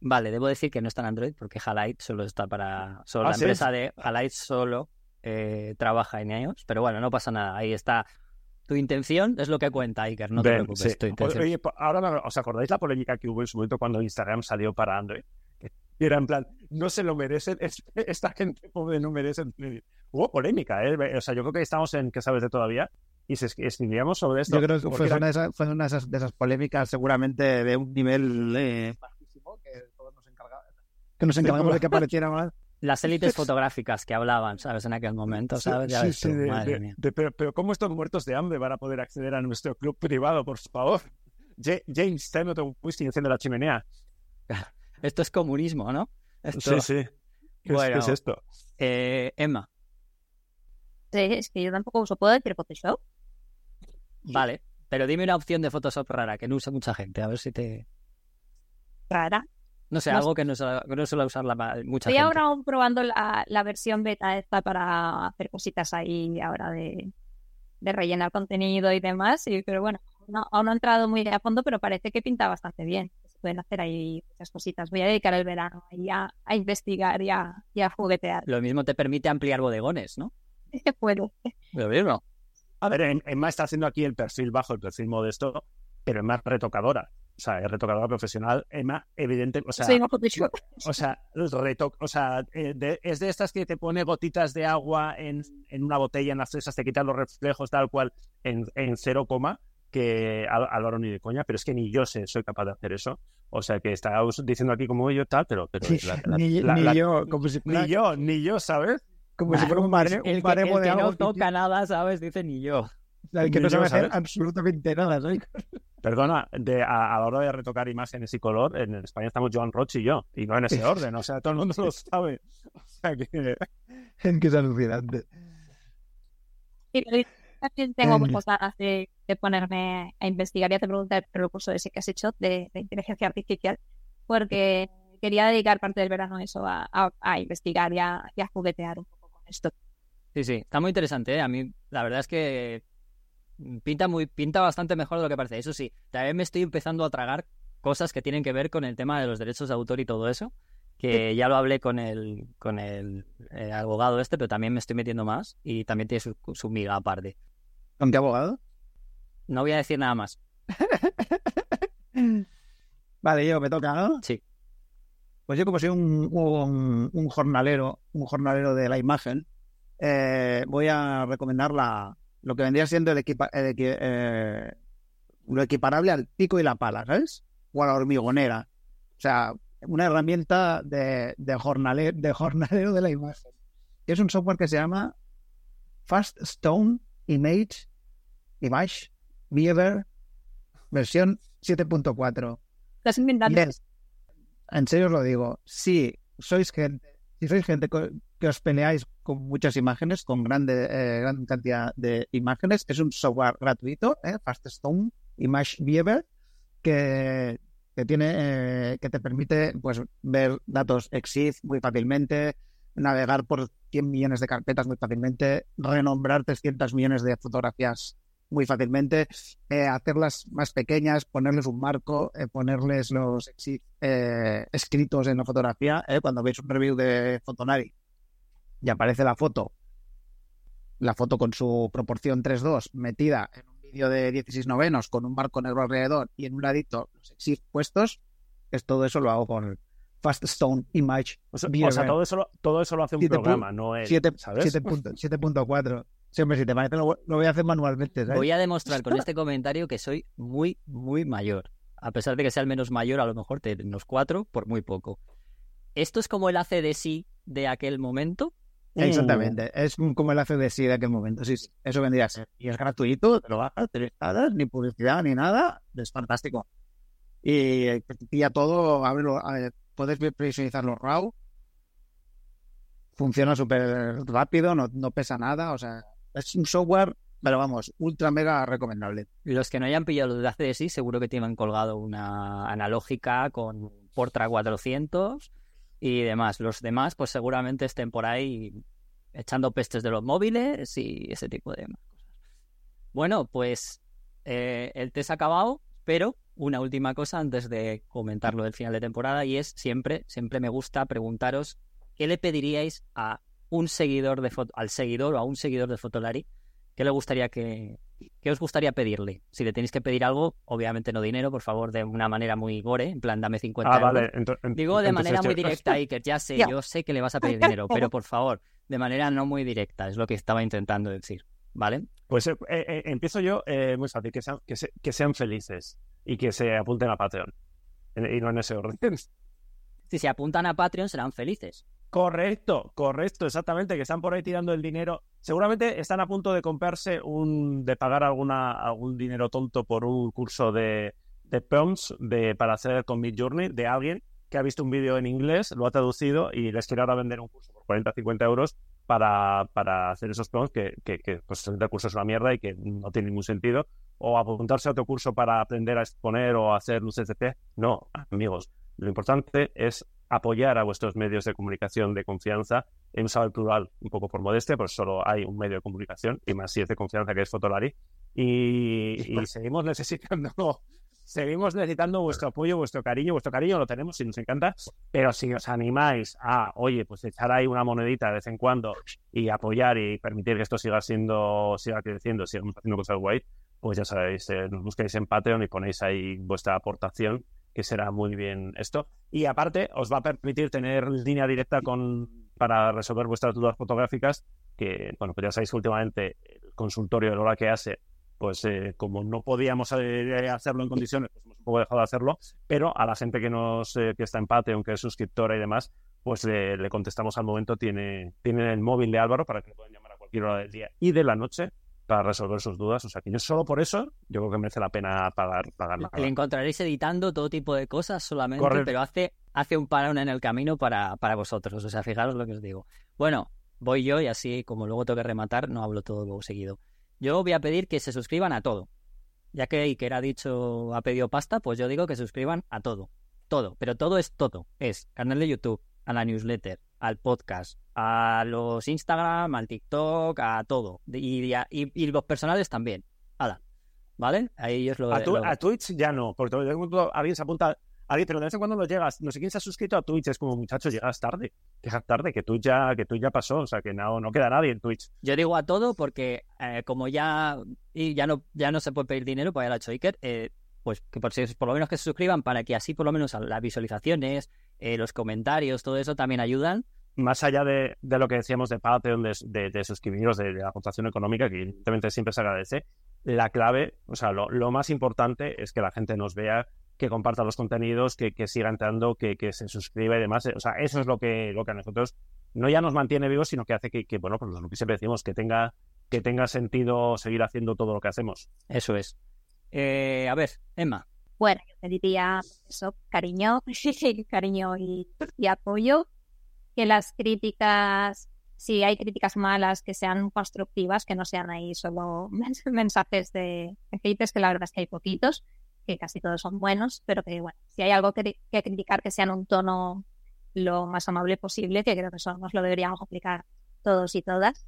Vale, debo decir que no está en Android porque Halite solo está para. Solo Ah, la ¿sí? empresa de Halite solo eh, trabaja en iOS, pero bueno, no pasa nada. Ahí está. Tu intención es lo que cuenta, Iker, no te preocupes. sí. Tu intención. Oye, ahora os acordáis la polémica que hubo en su momento cuando Instagram salió para Android. Que era en plan, no se lo merecen, es- esta gente pobre no merece. Hubo polémica, ¿eh? O sea, yo creo que estamos en ¿Qué sabes de todavía? Y si es- escribíamos sobre esto. Yo creo que fue era- una, de esas, fue una de, esas, de esas polémicas seguramente de un nivel eh, bajísimo que todos nos encargamos, que nos encargamos de que apareciera más. Las élites fotográficas que hablaban, ¿sabes? En aquel momento, ¿sabes? Ya Sí, ves sí, tú, de- madre de- mía. de- pero, pero ¿cómo estos muertos de hambre van a poder acceder a nuestro club privado, por favor? Ja- James, tráeme otro whisky enciende la chimenea. Esto es comunismo, ¿no? Esto- Sí, sí. ¿Qué, es- Bueno. qué es esto? Eh, Emma, Sí, es que yo tampoco uso. ¿Puedo decir Photoshop? vale. Pero dime una opción de Photoshop rara que no usa mucha gente, a ver si te. Rara. No sé, No algo que no, suele- que no suele usar la mucha Estoy gente. ahora aún probando la, la versión beta esta para hacer cositas ahí ahora de, de rellenar contenido y demás. Y, pero bueno, no, aún no he entrado muy a fondo, pero parece que pinta bastante bien. Se pueden hacer ahí muchas cositas. Voy a dedicar el verano ahí a, a investigar y a, y a juguetear. Lo mismo te permite ampliar bodegones, ¿no? Lo mismo. A ver, Emma está haciendo aquí el perfil bajo, el perfil modesto, pero Emma es retocadora. O sea, es retocadora profesional. Emma, evidente, o sea, Soy una o sea, reto- o sea eh, de- es de estas que te pone gotitas de agua en, en una botella, en las fresas, te quitan los reflejos tal cual en, en cero coma, que Al- Álvaro ni de coña, pero es que ni yo sé, soy capaz de hacer eso. O sea, que está diciendo aquí como yo tal, pero, pero Sí, la- la- ni, la- ni la- yo, como si fuera, ni yo, ni yo, ¿sabes? Como si fuera un, mare- El que, baremo el de que algo. no toca nada, ¿sabes? Dice ni yo. El que no Yo, sabe hacer absolutamente nada, ¿sabes? Perdona, de, a, a la hora de retocar imágenes y color, en España estamos Joan Roche y yo, y no en ese orden, o sea, todo el mundo lo sabe. O sea que... Es que es alucinante. Sí, pero también tengo muchas ganas de, de ponerme a investigar. Ya te pregunté por el curso ese que has hecho de, de inteligencia artificial, porque quería dedicar parte del verano a eso, a, a- a investigar y a, y a juguetear un poco esto. Sí, sí, está muy interesante, ¿eh? A mí la verdad es que pinta muy, pinta bastante mejor de lo que parece. Eso sí, también me estoy empezando a tragar cosas que tienen que ver con el tema de los derechos de autor y todo eso, que ya lo hablé con el, con el eh, abogado este, pero también me estoy metiendo más y también tiene su, su miga aparte. ¿Con qué abogado? No voy a decir nada más. Vale, yo me toca, ¿no? Sí. Pues yo como soy un, un, un jornalero, un jornalero de la imagen, eh, voy a recomendar la, lo que vendría siendo el equipa- el equi- eh, lo equiparable al pico y la pala, ¿sabes? O a la hormigonera. O sea, una herramienta de, de, jornale- de jornalero de la imagen. Es un software que se llama Fast Stone Image, Image Viewer, versión 7.4. Lo has inventado. Yes. En serio os lo digo. Si sois gente, si sois gente que os peleáis con muchas imágenes, con grande, eh, gran cantidad de imágenes, es un software gratuito, ¿eh? FastStone Image Viewer, que, que tiene, eh, que te permite pues ver datos EXIF muy fácilmente, navegar por 100 millones de carpetas muy fácilmente, renombrar 300 millones de fotografías muy fácilmente, eh, hacerlas más pequeñas, ponerles un marco, eh, ponerles los eh, escritos en la fotografía. eh, cuando veis un review de Fotonari y aparece la foto, la foto con su proporción 3.2 metida en un vídeo de 16 novenos con un marco negro alrededor y en un ladito los exif puestos, es todo eso lo hago con Faststone Image O sea, Viewer. o sea, todo, eso lo, todo eso lo hace un programa, no es, siete- ¿sabes? 7.4. 7.4. Sí, hombre, si te parece, lo, lo voy a hacer manualmente. ¿sabes? Voy a demostrar con este comentario que soy muy, muy mayor. A pesar de que sea el menos mayor, a lo mejor de los cuatro, por muy poco. ¿Esto es como el hace de sí de aquel momento? Exactamente, es como el hace de sí de aquel momento. Sí, sí, eso vendría a ser. Y es gratuito, te lo bajas, te lo instalas, ni publicidad ni nada, es fantástico. Y te pilla todo, ábrelo, eh, puedes visualizar los RAW, funciona súper rápido, no, no pesa nada, o sea, es un software, pero vamos, ultra mega recomendable. Los que no hayan pillado lo de hace de sí, seguro que tienen colgado una analógica con Portra 400 y demás. Los demás, pues seguramente estén por ahí echando pestes de los móviles y ese tipo de cosas. Bueno, pues eh, el test ha acabado, pero una última cosa antes de comentarlo del final de temporada y es siempre, siempre me gusta preguntaros qué le pediríais a un seguidor de foto, al seguidor o a un seguidor de Fotolari, qué le gustaría que, qué os gustaría pedirle. Si le tenéis que pedir algo, obviamente no dinero, por favor, de una manera muy gore, en plan dame 50 Ah, euros. vale. ento- Digo de manera muy directa, Iker, ya sé, yo sé que le vas a pedir dinero, pero por favor, de manera no muy directa, es lo que estaba intentando decir, ¿vale? Pues eh, eh, eh, empiezo yo eh, muy fácil, que sean, que, se- que sean felices y que se apunten a Patreon. Y no en ese orden. Si se apuntan a Patreon serán felices. Correcto, correcto, exactamente, que están por ahí tirando el dinero. Seguramente están a punto de comprarse un, de pagar alguna, algún dinero tonto por un curso de, de prompts de, para hacer con Mid Journey de alguien que ha visto un vídeo en inglés, lo ha traducido y les quiere ahora vender un curso por 40 50 euros para, para hacer esos prompts que, que, pues el curso es una mierda y que no tiene ningún sentido. O apuntarse a otro curso para aprender a exponer o hacer luces de P. No, amigos, lo importante es apoyar a vuestros medios de comunicación de confianza. He usado el plural un poco por modestia, pues solo hay un medio de comunicación, y más si es de confianza que es Fotolari. Y, y seguimos necesitando, seguimos necesitando vuestro apoyo, vuestro cariño. Vuestro cariño lo tenemos y nos encanta, pero si os animáis a, oye, pues echar ahí una monedita de vez en cuando y apoyar y permitir que esto siga siendo, siga creciendo, sigamos haciendo cosas guay, pues ya sabéis, eh, nos buscáis en Patreon y ponéis ahí vuestra aportación que será muy bien esto. Y aparte, os va a permitir tener línea directa con para resolver vuestras dudas fotográficas, que, bueno, pues ya sabéis últimamente el consultorio de Lola que hace, pues eh, como no podíamos eh, hacerlo en condiciones, pues hemos un poco dejado de hacerlo, pero a la gente que nos eh, que está en Patreon, que es suscriptora y demás, pues le, le contestamos al momento, tiene, tienen el móvil de Álvaro para que le puedan llamar a cualquier hora del día y de la noche para resolver sus dudas. O sea que yo solo por eso, yo creo que merece la pena pagar, pagar la Le encontraréis editando todo tipo de cosas solamente, pero hace, hace un parón en el camino para, para vosotros. O sea, fijaros lo que os digo. Bueno, voy yo y así, como luego tengo que rematar, no hablo todo luego seguido. Yo voy a pedir que se suscriban a todo. Ya que Iker ha dicho, ha pedido pasta, pues yo digo que se suscriban a todo. Todo, pero todo es todo. Es canal de YouTube, a la newsletter, al podcast, a los Instagram, al TikTok, a todo. Y, y, y- y los personales también. Hala. ¿Vale? Ahí os lo... A, tu- lo- a Twitch ya no, porque alguien se apunta, alguien, pero de vez en cuando no llegas. No sé quién se ha suscrito a Twitch, es como muchachos, llegas tarde, llegas tarde, que Twitch ya, que Twitch ya pasó, o sea que no, no queda nadie en Twitch. Yo digo a todo porque eh, como ya y ya no ya no se puede pedir dinero, pues ya lo ha hecho Iker, eh, pues que por, si- por lo menos que se suscriban para que así por lo menos las visualizaciones, eh, los comentarios, todo eso también ayudan. Más allá de, de lo que decíamos de Patreon, de, de, de suscribiros, de, de la aportación económica, que evidentemente siempre se agradece, la clave, o sea, lo, lo más importante es que la gente nos vea, que comparta los contenidos, que, que siga entrando, que, que se suscriba y demás. O sea, eso es lo que, lo que a nosotros no ya nos mantiene vivos, sino que hace que, que, bueno, pues lo que siempre decimos, que tenga, que tenga sentido seguir haciendo todo lo que hacemos. Eso es. Eh, a ver, Emma, Bueno, yo pediría pues, eso, cariño, cariño y, y apoyo. Que las críticas, si hay críticas malas, que sean constructivas, que no sean ahí solo mens- mensajes de, haters, que la verdad es que hay poquitos, que casi todos son buenos, pero que bueno, si hay algo que, que criticar, que sea en un tono lo más amable posible, que creo que eso nos lo deberíamos aplicar todos y todas.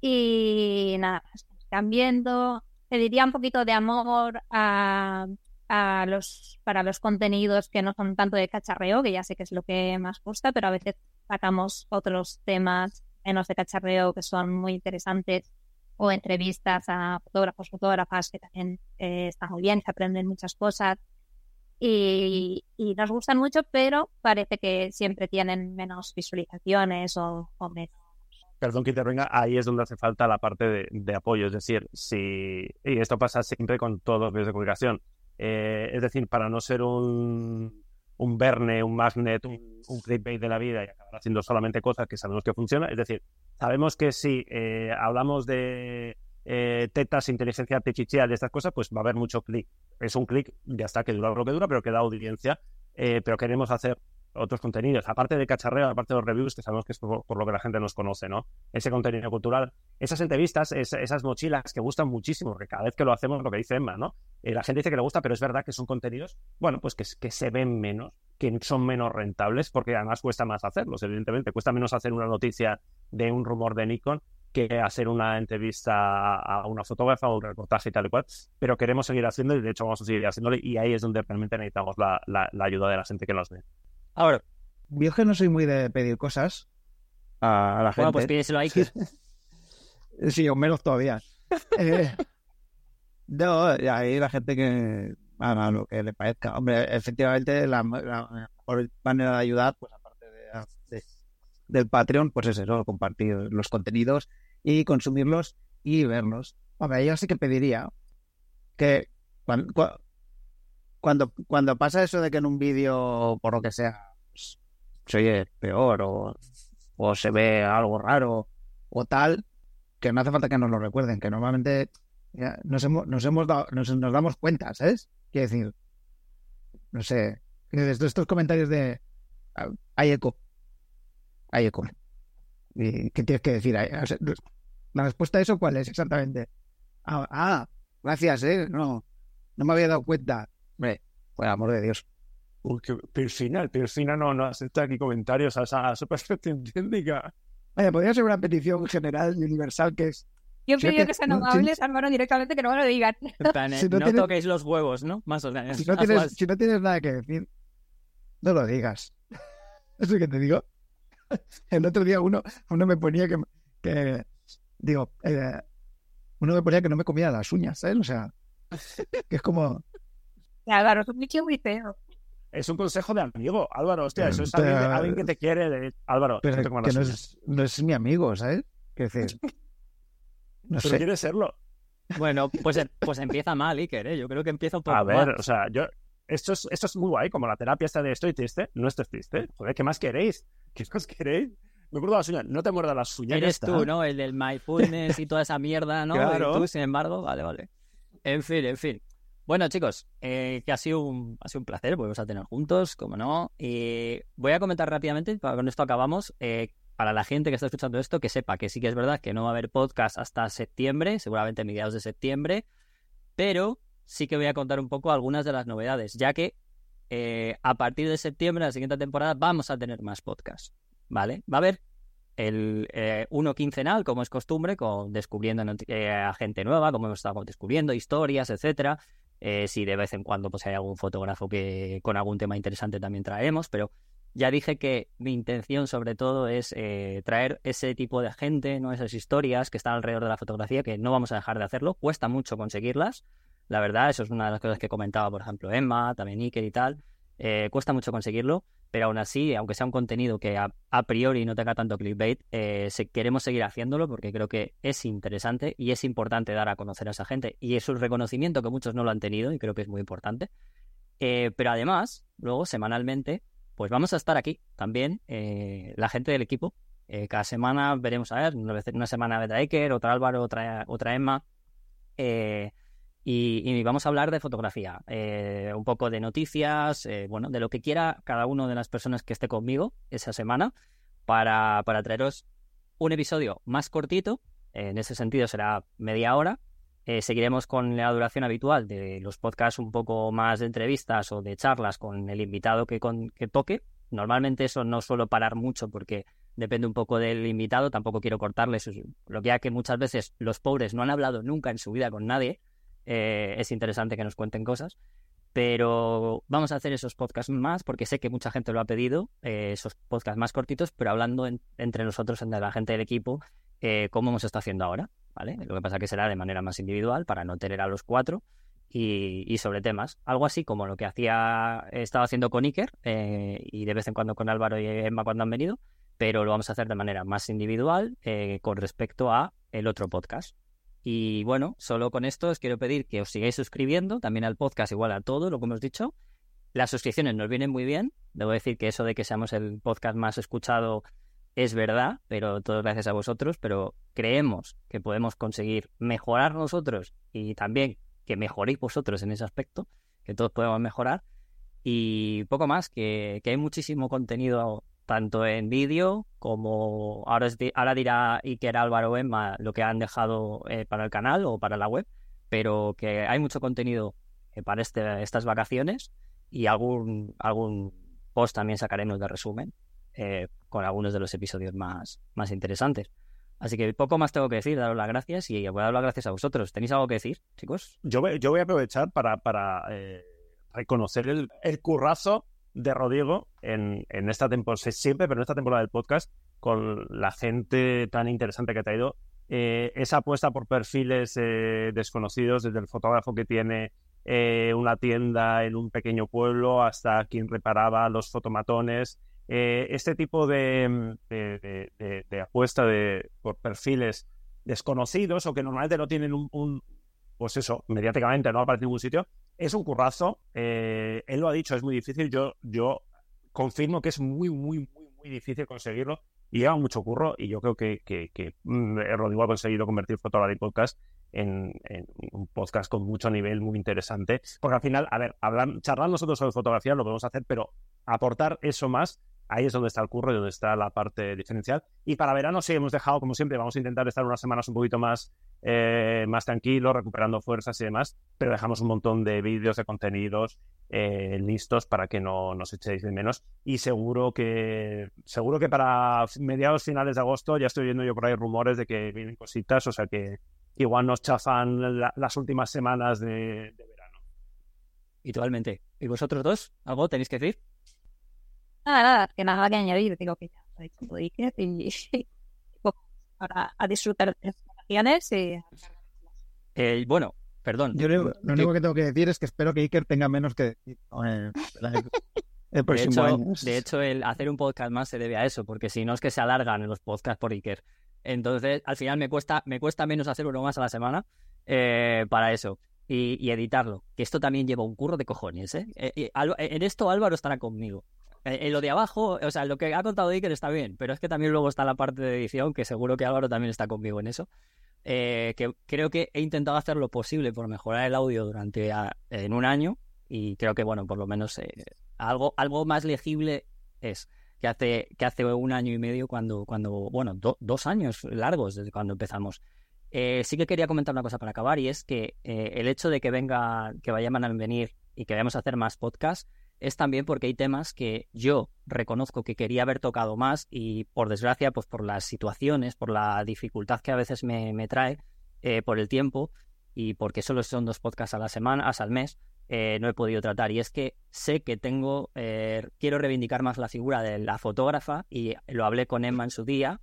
Y nada están viendo. Pediría un poquito de amor a, a los, para los contenidos que no son tanto de cacharreo, que ya sé que es lo que más gusta, pero a veces sacamos otros temas menos de cacharreo que son muy interesantes o entrevistas a fotógrafos, fotógrafas que también eh, están muy bien, se aprenden muchas cosas y, y nos gustan mucho, pero parece que siempre tienen menos visualizaciones o, o menos. Perdón que intervenga, ahí es donde hace falta la parte de, apoyo. Es decir, si. Y esto pasa siempre con todos los medios de comunicación. Eh, es decir, para no ser un, un Verne, un Magnet, un, un clickbait de la vida y acabar haciendo solamente cosas que sabemos que funcionan. Es decir, sabemos que si eh, hablamos de eh, tetas, inteligencia artificial y estas cosas, pues va a haber mucho clic. Es un clic, ya está, que dura lo que dura, pero que da audiencia. Pero queremos hacer otros contenidos, aparte de cacharreo, aparte de los reviews, que sabemos que es por, por lo que la gente nos conoce, ¿no? Ese contenido cultural, esas entrevistas, es- esas mochilas que gustan muchísimo, porque cada vez que lo hacemos, lo que dice Emma, ¿no? Eh, la gente dice que le gusta, pero es verdad que son contenidos, bueno, pues que, que se ven menos, que son menos rentables, porque además cuesta más hacerlos, evidentemente. Cuesta menos hacer una noticia de un rumor de Nikon que hacer una entrevista a una fotógrafa o un reportaje y tal y cual, pero queremos seguir haciendo y de hecho vamos a seguir haciéndolo y ahí es donde realmente necesitamos la, la- la ayuda de la gente que nos ve. Ahora, Yo que no soy muy de pedir cosas a, a la gente. bueno, pues pídeselo a Iker. Sí, o menos todavía. Eh, no, ahí la gente que haga lo que le parezca. Hombre, efectivamente, la, la mejor manera de ayudar, pues aparte de, de- del Patreon, pues es eso, compartir los contenidos y consumirlos y verlos. Hombre, yo sí que pediría que cuan- cua- cuando, cuando pasa eso de que en un vídeo, por lo que sea, se oye peor o, o se ve algo raro o tal, que no hace falta que nos lo recuerden, que normalmente ya nos hemos, nos hemos dado, nos, nos damos cuenta, ¿sabes? Quiero decir, no sé, estos, estos comentarios de ah, hay eco, hay eco. ¿Y qué tienes que decir? La respuesta a eso, ¿cuál es exactamente? Ah, ah, gracias, ¿eh? No, no me había dado cuenta. Hombre, por el amor de Dios. Uy, que Pirfina, Pirfina no, no acepta aquí comentarios a esa, a su perspectiva científica. Vaya, podría ser una petición general y universal que es Yo pido que- que sean amables, Álvaro, directamente que no me lo digan. Eh, Si no no, tienes- toquéis los huevos, ¿no? Más o menos. si no, tienes, si no tienes nada que decir, no lo digas. Eso que te digo. El otro día uno, uno me ponía que, que digo, eh, uno me ponía que no me comía las uñas, ¿sabes? O sea, que es como, Álvaro, es un bicho muy feo. Es un consejo de amigo, Álvaro. Hostia, eso es Pero- alguien, alguien que te quiere. de- Álvaro, pero que las no es, no es mi amigo, ¿sabes? Que decir, no Pero sé. quiere serlo. Bueno, pues, em- pues empieza mal, Iker, ¿eh? Yo creo que empieza un poco A ver, mal. o sea, yo. Esto es, esto es muy guay, como la terapia esta de estoy triste, no estés triste. Joder, ¿qué más queréis? ¿Qué más queréis? me muerdo las uñas. No te muerdas las uñas. Eres tú, ¿no? El del mindfulness y toda esa mierda, ¿no? Claro. Y tú, sin embargo, vale, vale. En fin, en fin. Bueno, chicos, eh, que ha sido, un, ha sido un placer, volvemos a tener juntos, como no. Y voy a comentar rápidamente, con esto acabamos, eh, para la gente que está escuchando esto, que sepa que sí que es verdad que no va a haber podcast hasta septiembre, seguramente mediados de septiembre, pero sí que voy a contar un poco algunas de las novedades, ya que eh, a partir de septiembre, la siguiente temporada, vamos a tener más podcasts, ¿vale? Va a haber el eh, uno quincenal, como es costumbre, con descubriendo eh, a gente nueva, como hemos estado descubriendo historias, etcétera. Eh, si de vez en cuando pues hay algún fotógrafo que con algún tema interesante también traemos, pero ya dije que mi intención sobre todo es eh, traer ese tipo de gente, no esas historias que están alrededor de la fotografía, que no vamos a dejar de hacerlo, cuesta mucho conseguirlas, la verdad, eso es una de las cosas que comentaba, por ejemplo, Emma, también Iker y tal, eh, cuesta mucho conseguirlo, pero aún así, aunque sea un contenido que a, priori no tenga tanto clickbait, eh, se, queremos seguir haciéndolo porque creo que es interesante y es importante dar a conocer a esa gente y es un reconocimiento que muchos no lo han tenido y creo que es muy importante. Eh, pero además, luego, semanalmente, pues vamos a estar aquí también, eh, la gente del equipo. Eh, cada semana veremos a ver, una semana Beta Iker, otra Álvaro, otra, otra Emma. Eh, y, y, vamos a hablar de fotografía, eh, un poco de noticias, eh, bueno, de lo que quiera cada una de las personas que esté conmigo esa semana para, para traeros un episodio más cortito, en ese sentido será media hora. Eh, seguiremos con la duración habitual de los podcasts un poco más de entrevistas o de charlas con el invitado que, con, que toque. Normalmente eso no suelo parar mucho porque depende un poco del invitado, tampoco quiero cortarles, lo que ya que muchas veces los pobres no han hablado nunca en su vida con nadie, eh, es interesante que nos cuenten cosas. Pero vamos a hacer esos podcasts más porque sé que mucha gente lo ha pedido, eh, esos podcasts más cortitos, pero hablando en, entre nosotros, entre la gente del equipo, eh, como hemos estado haciendo ahora. ¿vale? Lo que pasa que será de manera más individual para no tener a los cuatro y, y sobre temas. Algo así como lo que hacía, estaba haciendo con Iker eh, y de vez en cuando con Álvaro y Emma cuando han venido, pero lo vamos a hacer de manera más individual con respecto a el otro podcast. Y bueno, solo con esto os quiero pedir que os sigáis suscribiendo también al podcast, igual a todo lo que hemos dicho. Las suscripciones nos vienen muy bien. Debo decir que eso de que seamos el podcast más escuchado es verdad, pero todo gracias a vosotros. Pero creemos que podemos conseguir mejorar nosotros y también que mejoréis vosotros en ese aspecto, que todos podemos mejorar. Y poco más, que, que hay muchísimo contenido tanto en vídeo como ahora, es, ahora dirá Iker Álvaro Emma lo que han dejado eh, para el canal o para la web, pero que hay mucho contenido eh, para este, estas vacaciones y algún, algún post también sacaremos de resumen eh, con algunos de los episodios más, más interesantes. Así que poco más tengo que decir, daros las gracias y voy a dar las gracias a vosotros. ¿Tenéis algo que decir, chicos? Yo, yo voy a aprovechar para, para reconocer el, el currazo de Rodrigo en, en esta temporada, siempre, pero en esta temporada del podcast, con la gente tan interesante que ha traído. Eh, esa apuesta por perfiles eh, desconocidos, desde el fotógrafo que tiene eh, una tienda en un pequeño pueblo hasta quien reparaba los fotomatones. este tipo de, de, de, de apuesta por perfiles desconocidos o que normalmente no tienen un, un pues eso, mediáticamente no aparece en ningún sitio, es un currazo. Eh, él lo ha dicho, es muy difícil. Yo, yo confirmo que es muy, muy, muy, muy difícil conseguirlo. Y lleva mucho curro. Y yo creo que, que, que Rodrigo ha conseguido convertir Fotolari Podcast en, en, un podcast con mucho nivel, muy interesante. Porque al final, a ver, hablar, charlar nosotros sobre fotografía lo podemos hacer, pero aportar eso más ahí es donde está el curro y donde está la parte diferencial. Y para verano sí hemos dejado, como siempre, vamos a intentar estar unas semanas un poquito más, eh, más tranquilos, recuperando fuerzas y demás, pero dejamos un montón de vídeos, de contenidos eh, listos para que no nos echéis de menos. Y seguro que, seguro que para mediados finales de agosto ya estoy viendo yo por ahí rumores de que vienen cositas, o sea que igual nos chafan la, las últimas semanas de, de verano. Igualmente. ¿Y vosotros dos? ¿Algo tenéis que decir? Nada, nada, que nada que añadir. Digo que ya dicho todo Iker y, y ahora a disfrutar de las vacaciones y... Eh, bueno, perdón. Yo lo, lo único que tengo que decir es que espero que Iker tenga menos que decir el, el próximo de hecho, año. De hecho, el hacer un podcast más se debe a eso, porque si no es que se alargan los podcasts por Iker. Entonces, al final me cuesta, me cuesta menos hacer uno más a la semana eh, para eso. Y, y, editarlo. Que esto también lleva un curro de cojones, ¿eh? eh en esto Álvaro estará conmigo. En lo de abajo, o sea, lo que ha contado Iker está bien, pero es que también luego está la parte de edición, que seguro que Álvaro también está conmigo en eso. Eh, que creo que he intentado hacer lo posible por mejorar el audio durante en un año y creo que, bueno, por lo menos eh, algo, algo más legible es que hace, que hace un año y medio cuando, cuando bueno, dos años largos desde cuando empezamos. Eh, sí que quería comentar una cosa para acabar y es que el hecho de que venga, que vayan a venir y que vayamos a hacer más podcasts es también porque hay temas que yo reconozco que quería haber tocado más y por desgracia, pues por las situaciones, por la dificultad que a veces me, trae, eh, por el tiempo y porque solo son dos podcasts a la semana, al mes, eh, no he podido tratar. Y es que sé que tengo, eh, quiero reivindicar más la figura de la fotógrafa y lo hablé con Emma en su día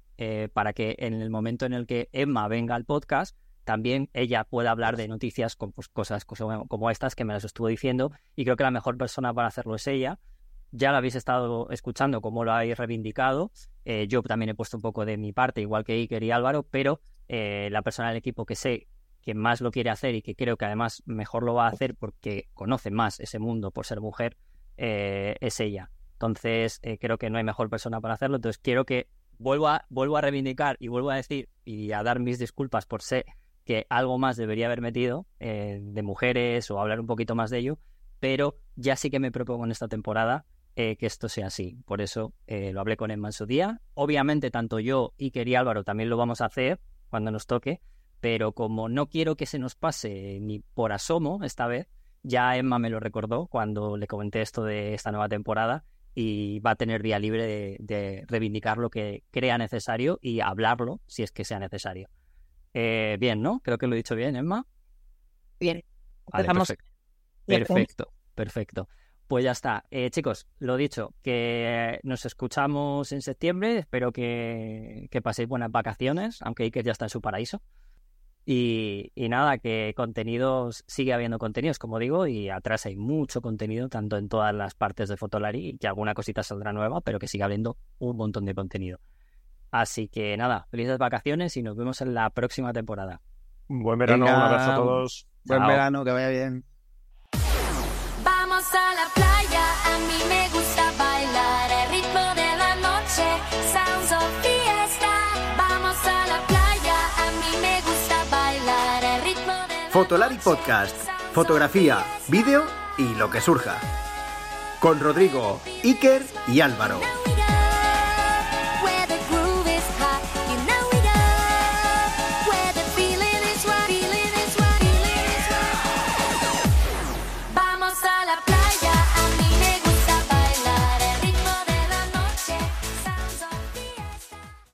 para que en el momento en el que Emma venga al podcast, también ella puede hablar de noticias con pues, cosas como estas que me las estuvo diciendo y creo que la mejor persona para hacerlo es ella. Ya lo habéis estado escuchando, cómo lo habéis reivindicado. Eh, yo también he puesto un poco de mi parte, igual que Iker y Álvaro, pero eh, la persona del equipo que sé que más lo quiere hacer y que creo que además mejor lo va a hacer porque conoce más ese mundo por ser mujer, eh, es ella. Entonces, creo que no hay mejor persona para hacerlo. Entonces, quiero que vuelvo a, vuelvo a reivindicar y vuelvo a decir y a dar mis disculpas por ser que algo más debería haber metido eh, de mujeres o hablar un poquito más de ello, pero ya sí que me propongo en esta temporada eh, que esto sea así. Por eso eh, lo hablé con Emma en su día. Obviamente, tanto yo y Keri Álvaro también lo vamos a hacer cuando nos toque, pero como no quiero que se nos pase ni por asomo esta vez, ya Emma me lo recordó cuando le comenté esto de esta nueva temporada y va a tener vía libre de reivindicar lo que crea necesario y hablarlo si es que sea necesario. Eh, bien, ¿no? Creo que lo he dicho bien, Emma. Bien. perfecto. perfecto, Pues ya está. Eh, chicos, lo dicho, que nos escuchamos en septiembre. Espero que, paséis buenas vacaciones, aunque Iker ya está en su paraíso. Y, nada, que contenidos, sigue habiendo contenidos, como digo, y atrás hay mucho contenido, tanto en todas las partes de Fotolari, que alguna cosita saldrá nueva, pero que sigue habiendo un montón de contenido. Así que nada, felices vacaciones y nos vemos en la próxima temporada. Buen verano, un abrazo a todos. Buen verano, que vaya bien. Vamos a la playa, a mí me gusta bailar el ritmo de la noche, sounds of fiesta. Vamos a la playa, a mí me gusta bailar el ritmo de la Fotolari Podcast, fotografía, vídeo y lo que surja. Con Rodrigo, Iker y Álvaro.